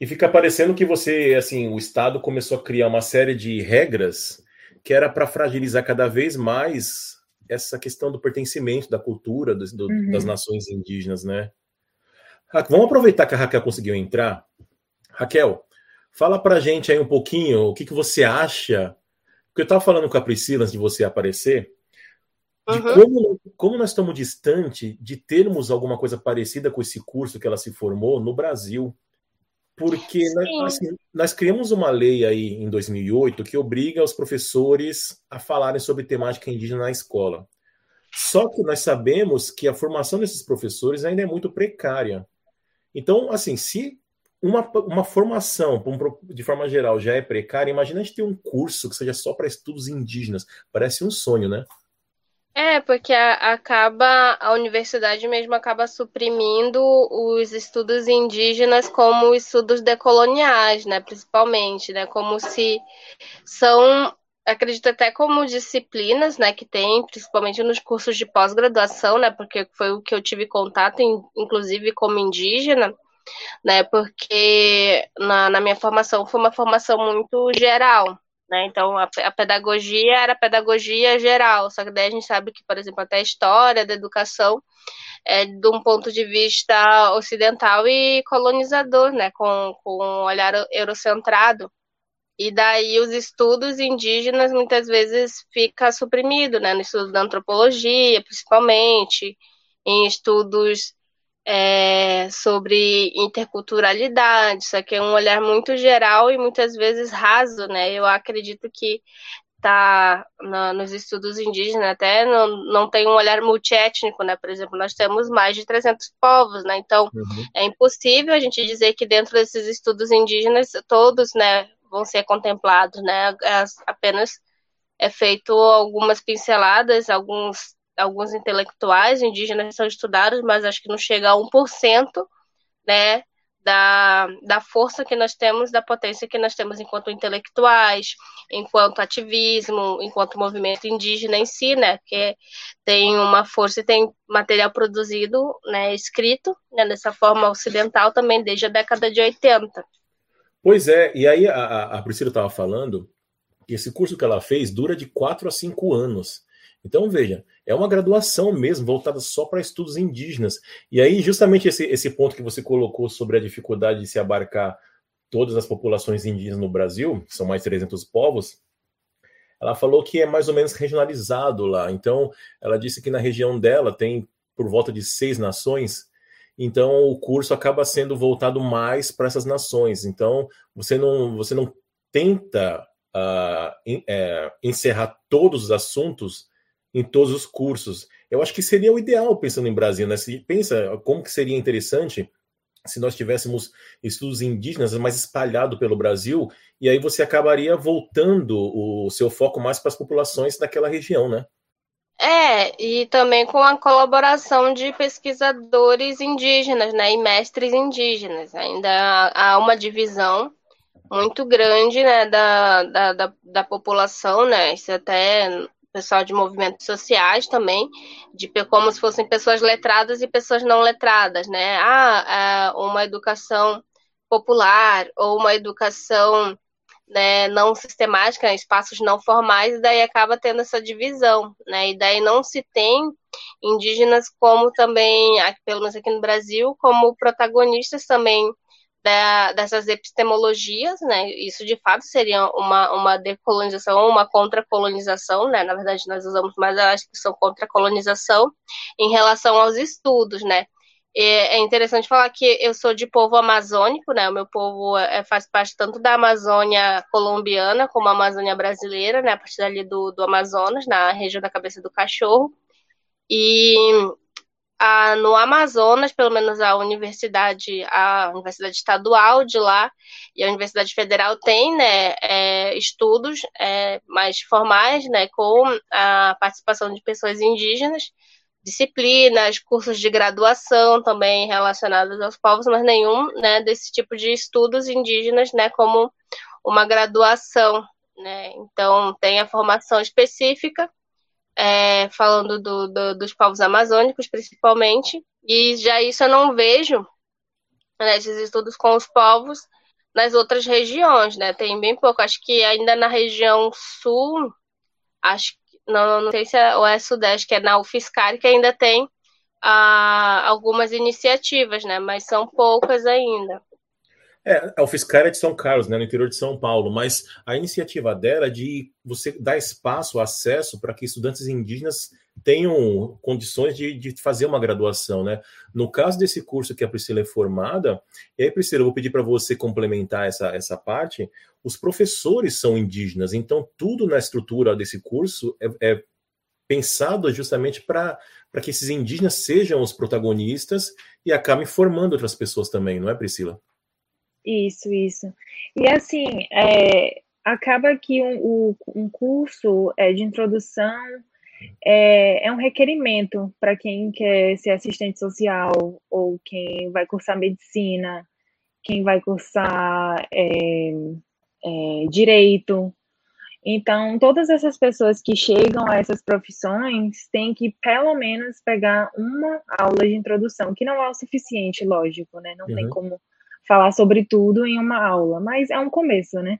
E fica parecendo que você, assim, o Estado começou a criar uma série de regras que era para fragilizar cada vez mais essa questão do pertencimento, da cultura do, do, uhum. das nações indígenas, né? Vamos aproveitar que a Raquel conseguiu entrar. Raquel, fala para gente aí um pouquinho o que, que você acha. Porque eu estava falando com a Priscila antes de você aparecer, de uhum. como, como nós estamos distante de termos alguma coisa parecida com esse curso que ela se formou no Brasil. Porque nós, assim, nós, criamos uma lei aí em 2008 que obriga os professores a falarem sobre temática indígena na escola. Só que nós sabemos que a formação desses professores ainda é muito precária. Então, assim, se uma, uma formação, de forma geral, já é precária, imagina a gente ter um curso que seja só para estudos indígenas. Parece um sonho, né? É, porque acaba a universidade mesmo acaba suprimindo os estudos indígenas como estudos decoloniais, né, principalmente, né, como se são acredito até como disciplinas, né, que tem, principalmente nos cursos de pós-graduação, né, porque foi o que eu tive contato, inclusive como indígena, né, porque na, na minha formação foi uma formação muito geral, né, então a, a pedagogia era pedagogia geral, só que daí a gente sabe que, por exemplo, até a história da educação é de um ponto de vista ocidental e colonizador, né, com, com um olhar eurocentrado, e daí os estudos indígenas muitas vezes fica suprimido, né? No estudo da antropologia, principalmente, em estudos é, sobre interculturalidade, isso aqui é um olhar muito geral e muitas vezes raso, né? Eu acredito que tá na, nos estudos indígenas até não, não tem um olhar multiétnico, né? Por exemplo, nós temos mais de 300 povos, né? Então, uhum. é impossível a gente dizer que dentro desses estudos indígenas todos, né, vão ser contemplados, né? Apenas é feito algumas pinceladas, alguns, alguns intelectuais indígenas são estudados, mas acho que não chega a 1%, né? Da, da força que nós temos, da potência que nós temos enquanto intelectuais, enquanto ativismo, enquanto movimento indígena em si, né, que tem uma força e tem material produzido, né, escrito, né, dessa forma ocidental também desde a década de 80. Pois é, e aí a, a Priscila estava falando que esse curso que ela fez dura de 4 a 5 anos. Então, veja, é uma graduação mesmo, voltada só para estudos indígenas. E aí, justamente esse, esse ponto que você colocou sobre a dificuldade de se abarcar todas as populações indígenas no Brasil, são mais de 300 povos, ela falou que é mais ou menos regionalizado lá. Então, ela disse que na região dela tem por volta de seis nações então o curso acaba sendo voltado mais para essas nações. Então você não, você não tenta uh, é, encerrar todos os assuntos em todos os cursos. Eu acho que seria o ideal pensando em Brasil, né? Se pensa como que seria interessante se nós tivéssemos estudos indígenas mais espalhado pelo Brasil, e aí você acabaria voltando o seu foco mais para as populações daquela região, né? É, e também com a colaboração de pesquisadores indígenas, né, e mestres indígenas. Ainda há uma divisão muito grande, né, da, da, da, da população, né, isso até pessoal de movimentos sociais também, de como se fossem pessoas letradas e pessoas não letradas, né, ah, é uma educação popular ou uma educação né, não sistemática, né, espaços não formais, e daí acaba tendo essa divisão, né, e daí não se tem indígenas como também, pelo menos aqui no Brasil, como protagonistas também da, dessas epistemologias, né, isso de fato seria uma, uma decolonização, uma contracolonização, né, na verdade nós usamos mais a expressão contracolonização em relação aos estudos, né, é interessante falar que eu sou de povo amazônico, né? O meu povo é, faz parte tanto da Amazônia colombiana como a Amazônia brasileira, né? A partir ali do, do Amazonas, na região da cabeça do cachorro. E no Amazonas, pelo menos a universidade, a universidade estadual de lá e a universidade federal tem, né, é, estudos é, mais formais, né, com a participação de pessoas indígenas disciplinas, cursos de graduação também relacionados aos povos, mas nenhum né, desse tipo de estudos indígenas né, como uma graduação. Né? Então, tem a formação específica, é, falando do, do, dos povos amazônicos, principalmente, e já isso eu não vejo né, esses estudos com os povos nas outras regiões, né? Tem bem pouco, acho que ainda na região sul, acho não, não sei se é o é Sudeste, que é na UFSCar, que ainda tem ah, algumas iniciativas, né? Mas são poucas ainda. É, a UFSCar é de São Carlos, né, no interior de São Paulo, mas a iniciativa dela é de você dar espaço, acesso para que estudantes indígenas tenham condições de, de fazer uma graduação, né? No caso desse curso que a Priscila é formada, e aí, Priscila, eu vou pedir para você complementar essa, essa parte. Os professores são indígenas, então tudo na estrutura desse curso é, é pensado justamente para que esses indígenas sejam os protagonistas e acabem formando outras pessoas também, não é, Priscila? Isso, isso. E assim, é, acaba que um, um curso é, de introdução é, é um requerimento para quem quer ser assistente social ou quem vai cursar medicina, quem vai cursar é, é, direito. Então, todas essas pessoas que chegam a essas profissões têm que, pelo menos, pegar uma aula de introdução, que não é o suficiente, lógico, né? Não uhum. tem como falar sobre tudo em uma aula, mas é um começo, né?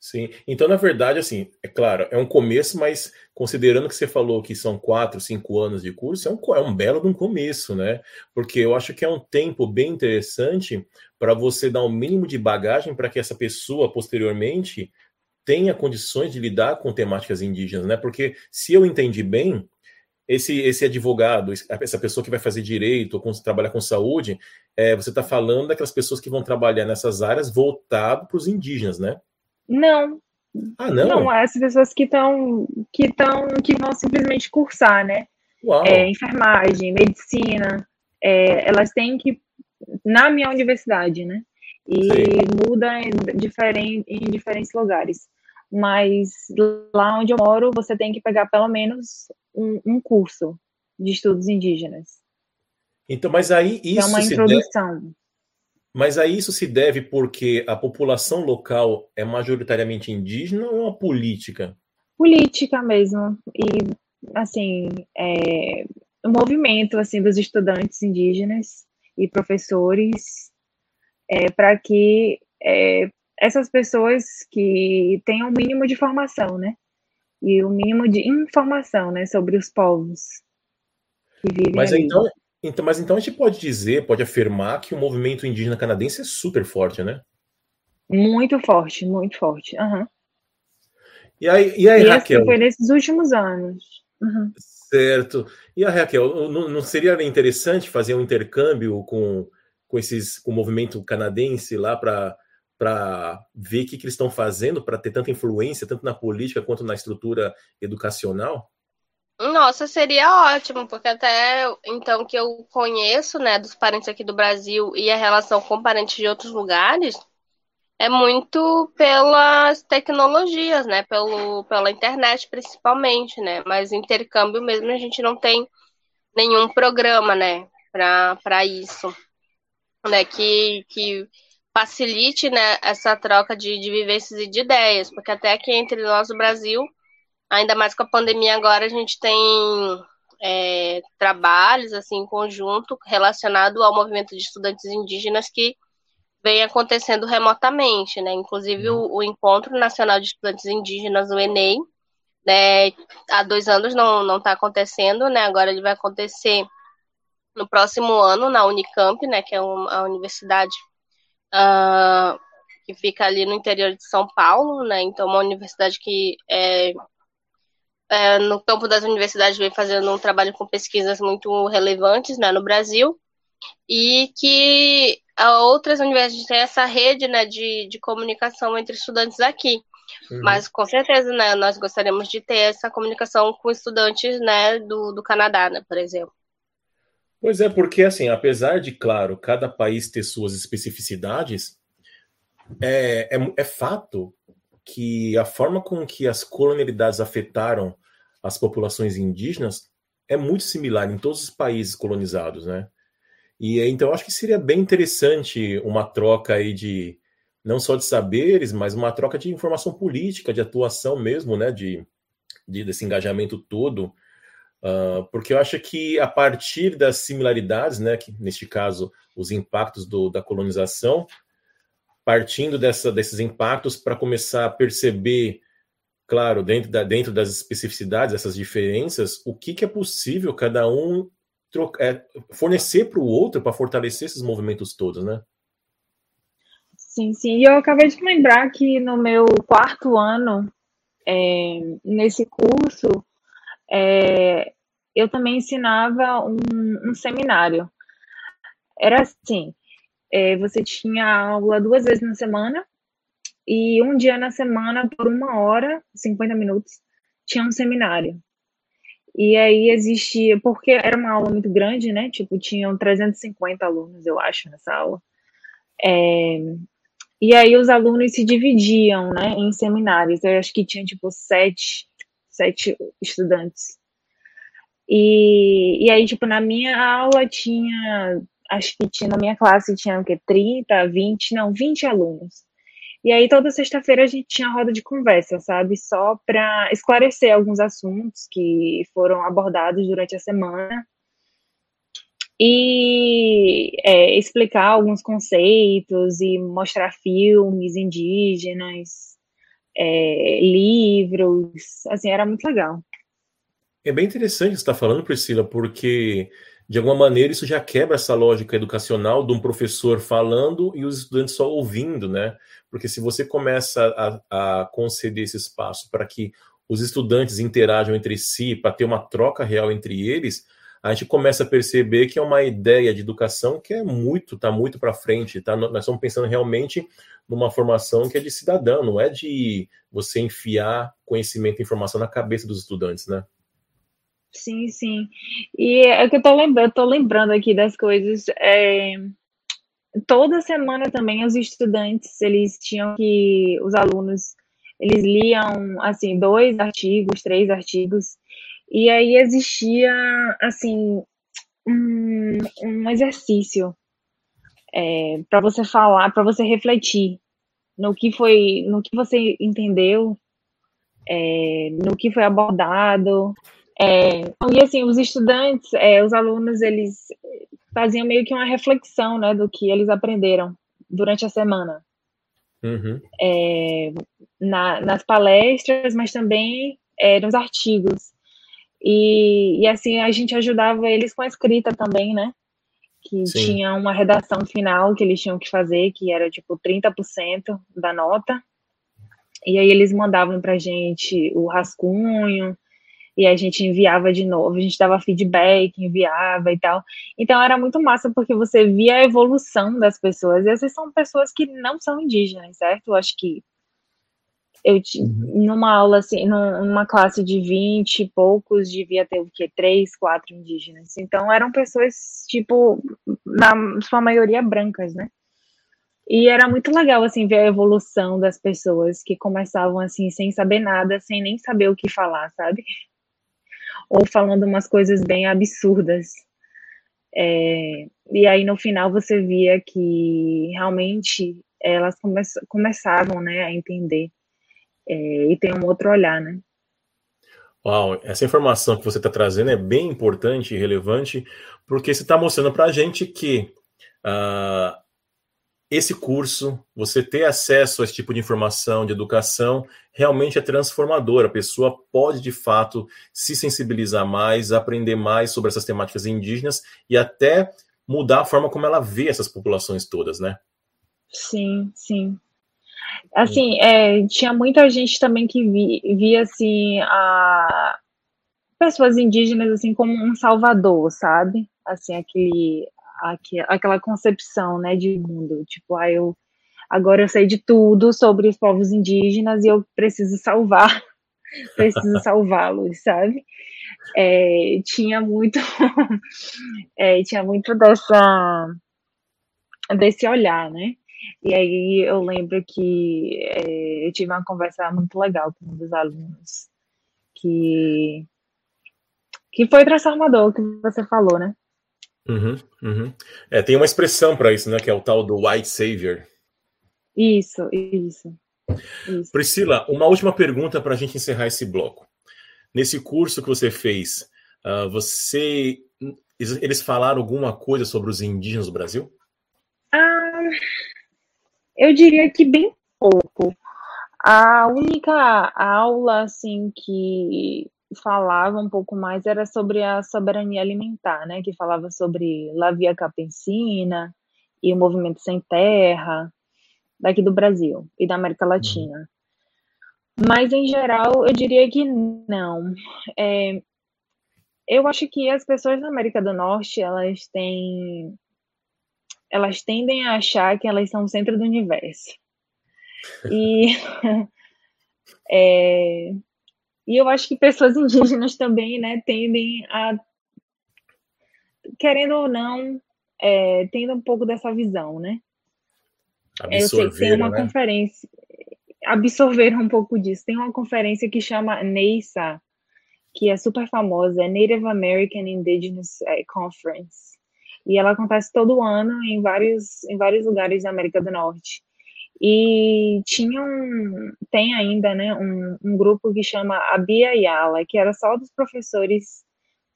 Sim, então na verdade, assim, é claro, é um começo, mas considerando que você falou que são quatro, cinco anos de curso, é um, é um belo de um começo, né? Porque eu acho que é um tempo bem interessante para você dar um mínimo de bagagem para que essa pessoa posteriormente tenha condições de lidar com temáticas indígenas, né? Porque se eu entendi bem, esse, esse advogado, essa pessoa que vai fazer direito ou trabalhar com saúde, é, você está falando daquelas pessoas que vão trabalhar nessas áreas voltado para os indígenas, né? Não. Ah, não? Não, essas pessoas que estão que estão que vão simplesmente cursar, né? Uau. É, enfermagem, medicina, é, elas têm que na minha universidade, né? E Sim. muda em, diferente, em diferentes lugares. Mas lá onde eu moro, você tem que pegar pelo menos um, um curso de estudos indígenas. Então, mas aí isso é uma introdução. Deve... Mas aí isso se deve porque a população local é majoritariamente indígena ou é uma política? Política mesmo. E, assim, é, o movimento assim, dos estudantes indígenas e professores é, para que é, essas pessoas que tenham o mínimo de formação, né? E o mínimo de informação, né, sobre os povos que vivem Mas ali. então, então, mas então a gente pode dizer, pode afirmar que o movimento indígena canadense é super forte, né? Muito forte, muito forte. Uhum. E aí, e aí e Raquel? Assim foi nesses últimos anos. Uhum. Certo. E a Raquel, não, não, seria interessante fazer um intercâmbio com, com, esses, com o movimento canadense lá para para ver o que, que eles estão fazendo para ter tanta influência, tanto na política quanto na estrutura educacional? Nossa, seria ótimo, porque até então que eu conheço, né, dos parentes aqui do Brasil e a relação com parentes de outros lugares, é muito pelas tecnologias, né, pelo, pela internet principalmente, né, mas intercâmbio mesmo a gente não tem nenhum programa, né, para isso, né, que, que facilite, né, essa troca de, de vivências e de ideias, porque até aqui entre nós do Brasil ainda mais com a pandemia agora, a gente tem é, trabalhos assim em conjunto relacionado ao movimento de estudantes indígenas que vem acontecendo remotamente, né? Inclusive o, o Encontro Nacional de Estudantes Indígenas, o ENEI, né? Há dois anos não não está acontecendo, né? Agora ele vai acontecer no próximo ano na Unicamp, né? Que é uma, a universidade uh, que fica ali no interior de São Paulo, né? Então uma universidade que é é, no campo das universidades vem fazendo um trabalho com pesquisas muito relevantes né, no Brasil e que outras universidades têm essa rede né, de, de comunicação entre estudantes aqui. Uhum. Mas com certeza né, nós gostaríamos de ter essa comunicação com estudantes né, do, do Canadá, né, por exemplo. Pois é, porque assim, apesar de, claro, cada país ter suas especificidades, é, é, é fato que a forma com que as colonialidades afetaram as populações indígenas é muito similar em todos os países colonizados, né? E então acho que seria bem interessante uma troca aí de não só de saberes, mas uma troca de informação política, de atuação mesmo, né? De, de desse engajamento todo, uh, porque eu acho que a partir das similaridades, né? Que neste caso os impactos do, da colonização, partindo dessa, desses impactos para começar a perceber, claro, dentro, da, dentro das especificidades, essas diferenças, o que, que é possível cada um troca, é, fornecer para o outro para fortalecer esses movimentos todos, né? Sim, sim. E eu acabei de lembrar que no meu quarto ano, é, nesse curso, é, eu também ensinava um, um seminário. Era assim, é, você tinha aula duas vezes na semana, e um dia na semana, por uma hora, 50 minutos, tinha um seminário. E aí existia, porque era uma aula muito grande, né? Tipo, tinham 350 alunos, eu acho, nessa aula. É, e aí os alunos se dividiam, né, em seminários. Eu acho que tinha, tipo, sete, sete estudantes. E, e aí, tipo, na minha aula tinha, acho que tinha, na minha classe tinha o quê? 30, 20, não, 20 alunos. E aí, toda sexta-feira a gente tinha roda de conversa, sabe? Só para esclarecer alguns assuntos que foram abordados durante a semana e é, explicar alguns conceitos e mostrar filmes indígenas, é, livros, assim, era muito legal. É bem interessante você está falando, Priscila, porque de alguma maneira isso já quebra essa lógica educacional de um professor falando e os estudantes só ouvindo, né? Porque se você começa a, a conceder esse espaço para que os estudantes interajam entre si, para ter uma troca real entre eles, a gente começa a perceber que é uma ideia de educação que é muito, está muito para frente, tá? Nós estamos pensando realmente numa formação que é de cidadão, não é de você enfiar conhecimento e informação na cabeça dos estudantes, né? Sim, sim. E é que eu tô lembrando, tô lembrando aqui das coisas. É, toda semana também os estudantes, eles tinham que, os alunos, eles liam, assim, dois artigos, três artigos, e aí existia, assim, um, um exercício é, para você falar, para você refletir no que foi, no que você entendeu, é, no que foi abordado, é, e assim, os estudantes, é, os alunos, eles faziam meio que uma reflexão, né, do que eles aprenderam durante a semana. Uhum. É, na, nas palestras, mas também é, nos artigos. E, e assim, a gente ajudava eles com a escrita também, né? Que Sim. tinha uma redação final que eles tinham que fazer, que era tipo 30% da nota. E aí eles mandavam pra gente o rascunho, e a gente enviava de novo, a gente dava feedback, enviava e tal. Então era muito massa porque você via a evolução das pessoas. E essas são pessoas que não são indígenas, certo? Eu acho que eu uhum. numa aula assim, numa classe de 20 e poucos, devia ter o quê? Três, quatro indígenas. Então eram pessoas, tipo, na sua maioria brancas, né? E era muito legal, assim, ver a evolução das pessoas que começavam, assim, sem saber nada, sem nem saber o que falar, sabe? (laughs) ou falando umas coisas bem absurdas. É, e aí no final você via que realmente elas come começavam né, a entender é, e tem um outro olhar, né? Uau, essa informação que você está trazendo é bem importante e relevante, porque você está mostrando para a gente que uh, esse curso, você ter acesso a esse tipo de informação, de educação, realmente é transformador. A pessoa pode, de fato, se sensibilizar mais, aprender mais sobre essas temáticas indígenas e até mudar a forma como ela vê essas populações todas, né? Sim, sim. Assim, é, tinha muita gente também que via, via assim, a pessoas indígenas assim como um salvador, sabe? Assim, aquele aquela concepção, né, de mundo, tipo, ah, eu agora eu sei de tudo sobre os povos indígenas e eu preciso salvar, (laughs) preciso (laughs) salvá-los, sabe? É, tinha muito, (laughs) é, tinha muito dessa desse olhar, né? E aí eu lembro que é, eu tive uma conversa muito legal com um dos alunos que que foi transformador, que você falou, né? Uhum, uhum. É, tem uma expressão para isso, né? Que é o tal do white savior. Isso, isso, isso. Priscila, uma última pergunta para a gente encerrar esse bloco. Nesse curso que você fez, uh, você eles falaram alguma coisa sobre os indígenas do Brasil? Ah, eu diria que bem pouco. A única aula assim que falava um pouco mais era sobre a soberania alimentar, né? Que falava sobre La Via Campesina e o movimento sem terra daqui do Brasil e da América uhum. Latina. Mas em geral, eu diria que não. É, eu acho que as pessoas na América do Norte, elas têm elas tendem a achar que elas são o centro do universo. E (laughs) é, e eu acho que pessoas indígenas também, né, tendem a querendo ou não, é, tendo um pouco dessa visão, né? Eu sei que tem uma né? conferência, absorver um pouco disso. Tem uma conferência que chama NEISA, que é super famosa, é Native American Indigenous é, Conference. E ela acontece todo ano em vários, em vários lugares da América do Norte. E tinha um, tem ainda, né, um, um grupo que chama Abia Yala, que era só dos professores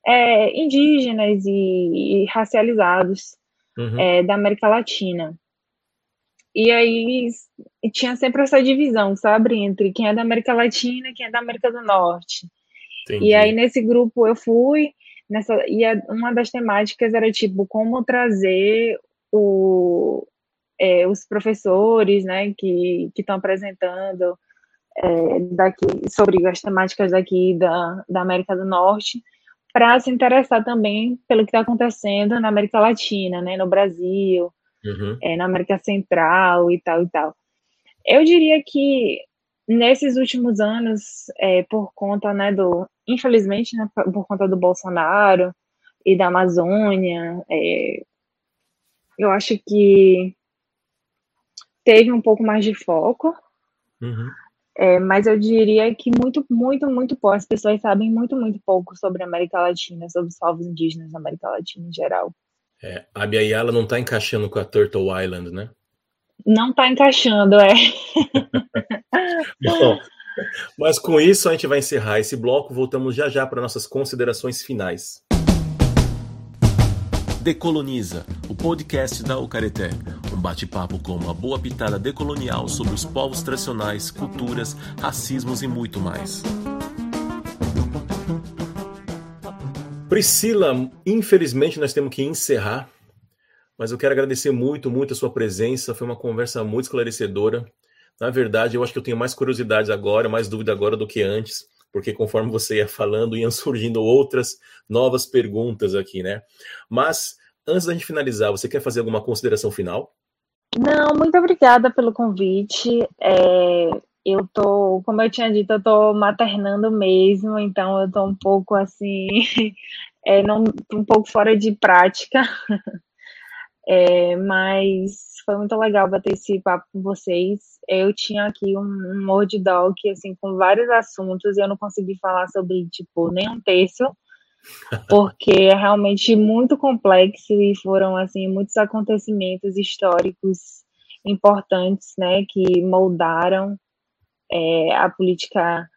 é, indígenas e, e racializados uhum. é, da América Latina. E aí tinha sempre essa divisão, sabe, entre quem é da América Latina e quem é da América do Norte. Entendi. E aí nesse grupo eu fui, nessa, e a, uma das temáticas era tipo como trazer o, é, os professores, né, que estão apresentando é, daqui sobre as temáticas daqui da, da América do Norte para se interessar também pelo que está acontecendo na América Latina, né, no Brasil, uhum. é, na América Central e tal e tal. Eu diria que nesses últimos anos, é, por conta, né, do, infelizmente, né, por conta do Bolsonaro e da Amazônia, é, eu acho que teve um pouco mais de foco, uhum. É, mas eu diria que muito, muito, muito pouco. As pessoas sabem muito, muito pouco sobre a América Latina, sobre os povos indígenas da América Latina em geral. É, a Biayala não está encaixando com a Turtle Island, né? Não está encaixando, é. (laughs) Bom, mas com isso a gente vai encerrar esse bloco. Voltamos já já para nossas considerações finais. Decoloniza, o podcast da Ucareté. Um bate-papo com uma boa pitada decolonial sobre os povos tradicionais, culturas, racismos e muito mais. Priscila, infelizmente nós temos que encerrar, mas eu quero agradecer muito, muito a sua presença. Foi uma conversa muito esclarecedora. Na verdade, eu acho que eu tenho mais curiosidades agora, mais dúvida agora do que antes porque conforme você ia falando, iam (laughs) surgindo outras novas perguntas aqui, né? Mas, antes da gente finalizar, você quer fazer alguma consideração final? Não, muito obrigada pelo convite. É, eu tô, como eu tinha dito, eu tô maternando mesmo, então eu tô um pouco assim, (laughs) é, não, um pouco fora de prática. (laughs) É, mas foi muito legal bater esse papo com vocês. Eu tinha aqui um, um Word Doc, assim, com vários assuntos, e eu não consegui falar sobre, tipo, nem um terço, (laughs) porque é realmente muito complexo e foram, assim, muitos acontecimentos históricos importantes, né, que moldaram é, a política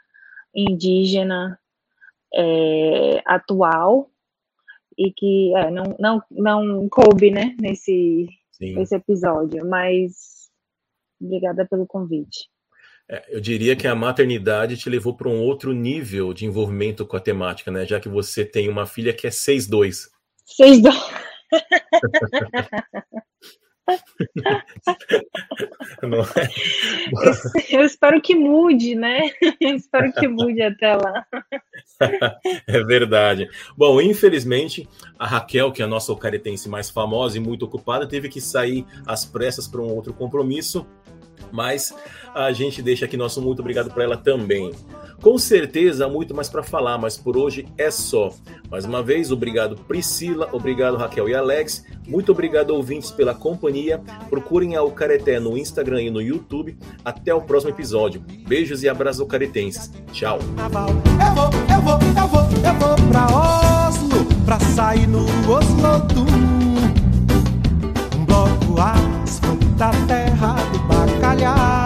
indígena é, atual e que é, não, não, não coube, né, nesse, nesse episódio, mas obrigada pelo convite. É, eu diria que a maternidade te levou para um outro nível de envolvimento com a temática, né? Já que você tem uma filha que é 6'2". 6'2". (laughs) (laughs) É? Eu, eu, espero que mude, né? Eu espero que mude até lá. (laughs) É verdade. Bom, infelizmente, a Raquel, que é a nossa ocaretense mais famosa e muito ocupada, teve que sair às pressas para um outro compromisso mas a gente deixa aqui nosso muito obrigado para ela também. Com certeza há muito mais para falar, mas por hoje é só. Mais uma vez, obrigado Priscila, obrigado Raquel e Alex, muito obrigado ouvintes pela companhia. Procurem a Ucareté no Instagram e no YouTube. Até o próximo episódio. Beijos e abraços ucaretenses. Tchau. Da terra do trabalhar.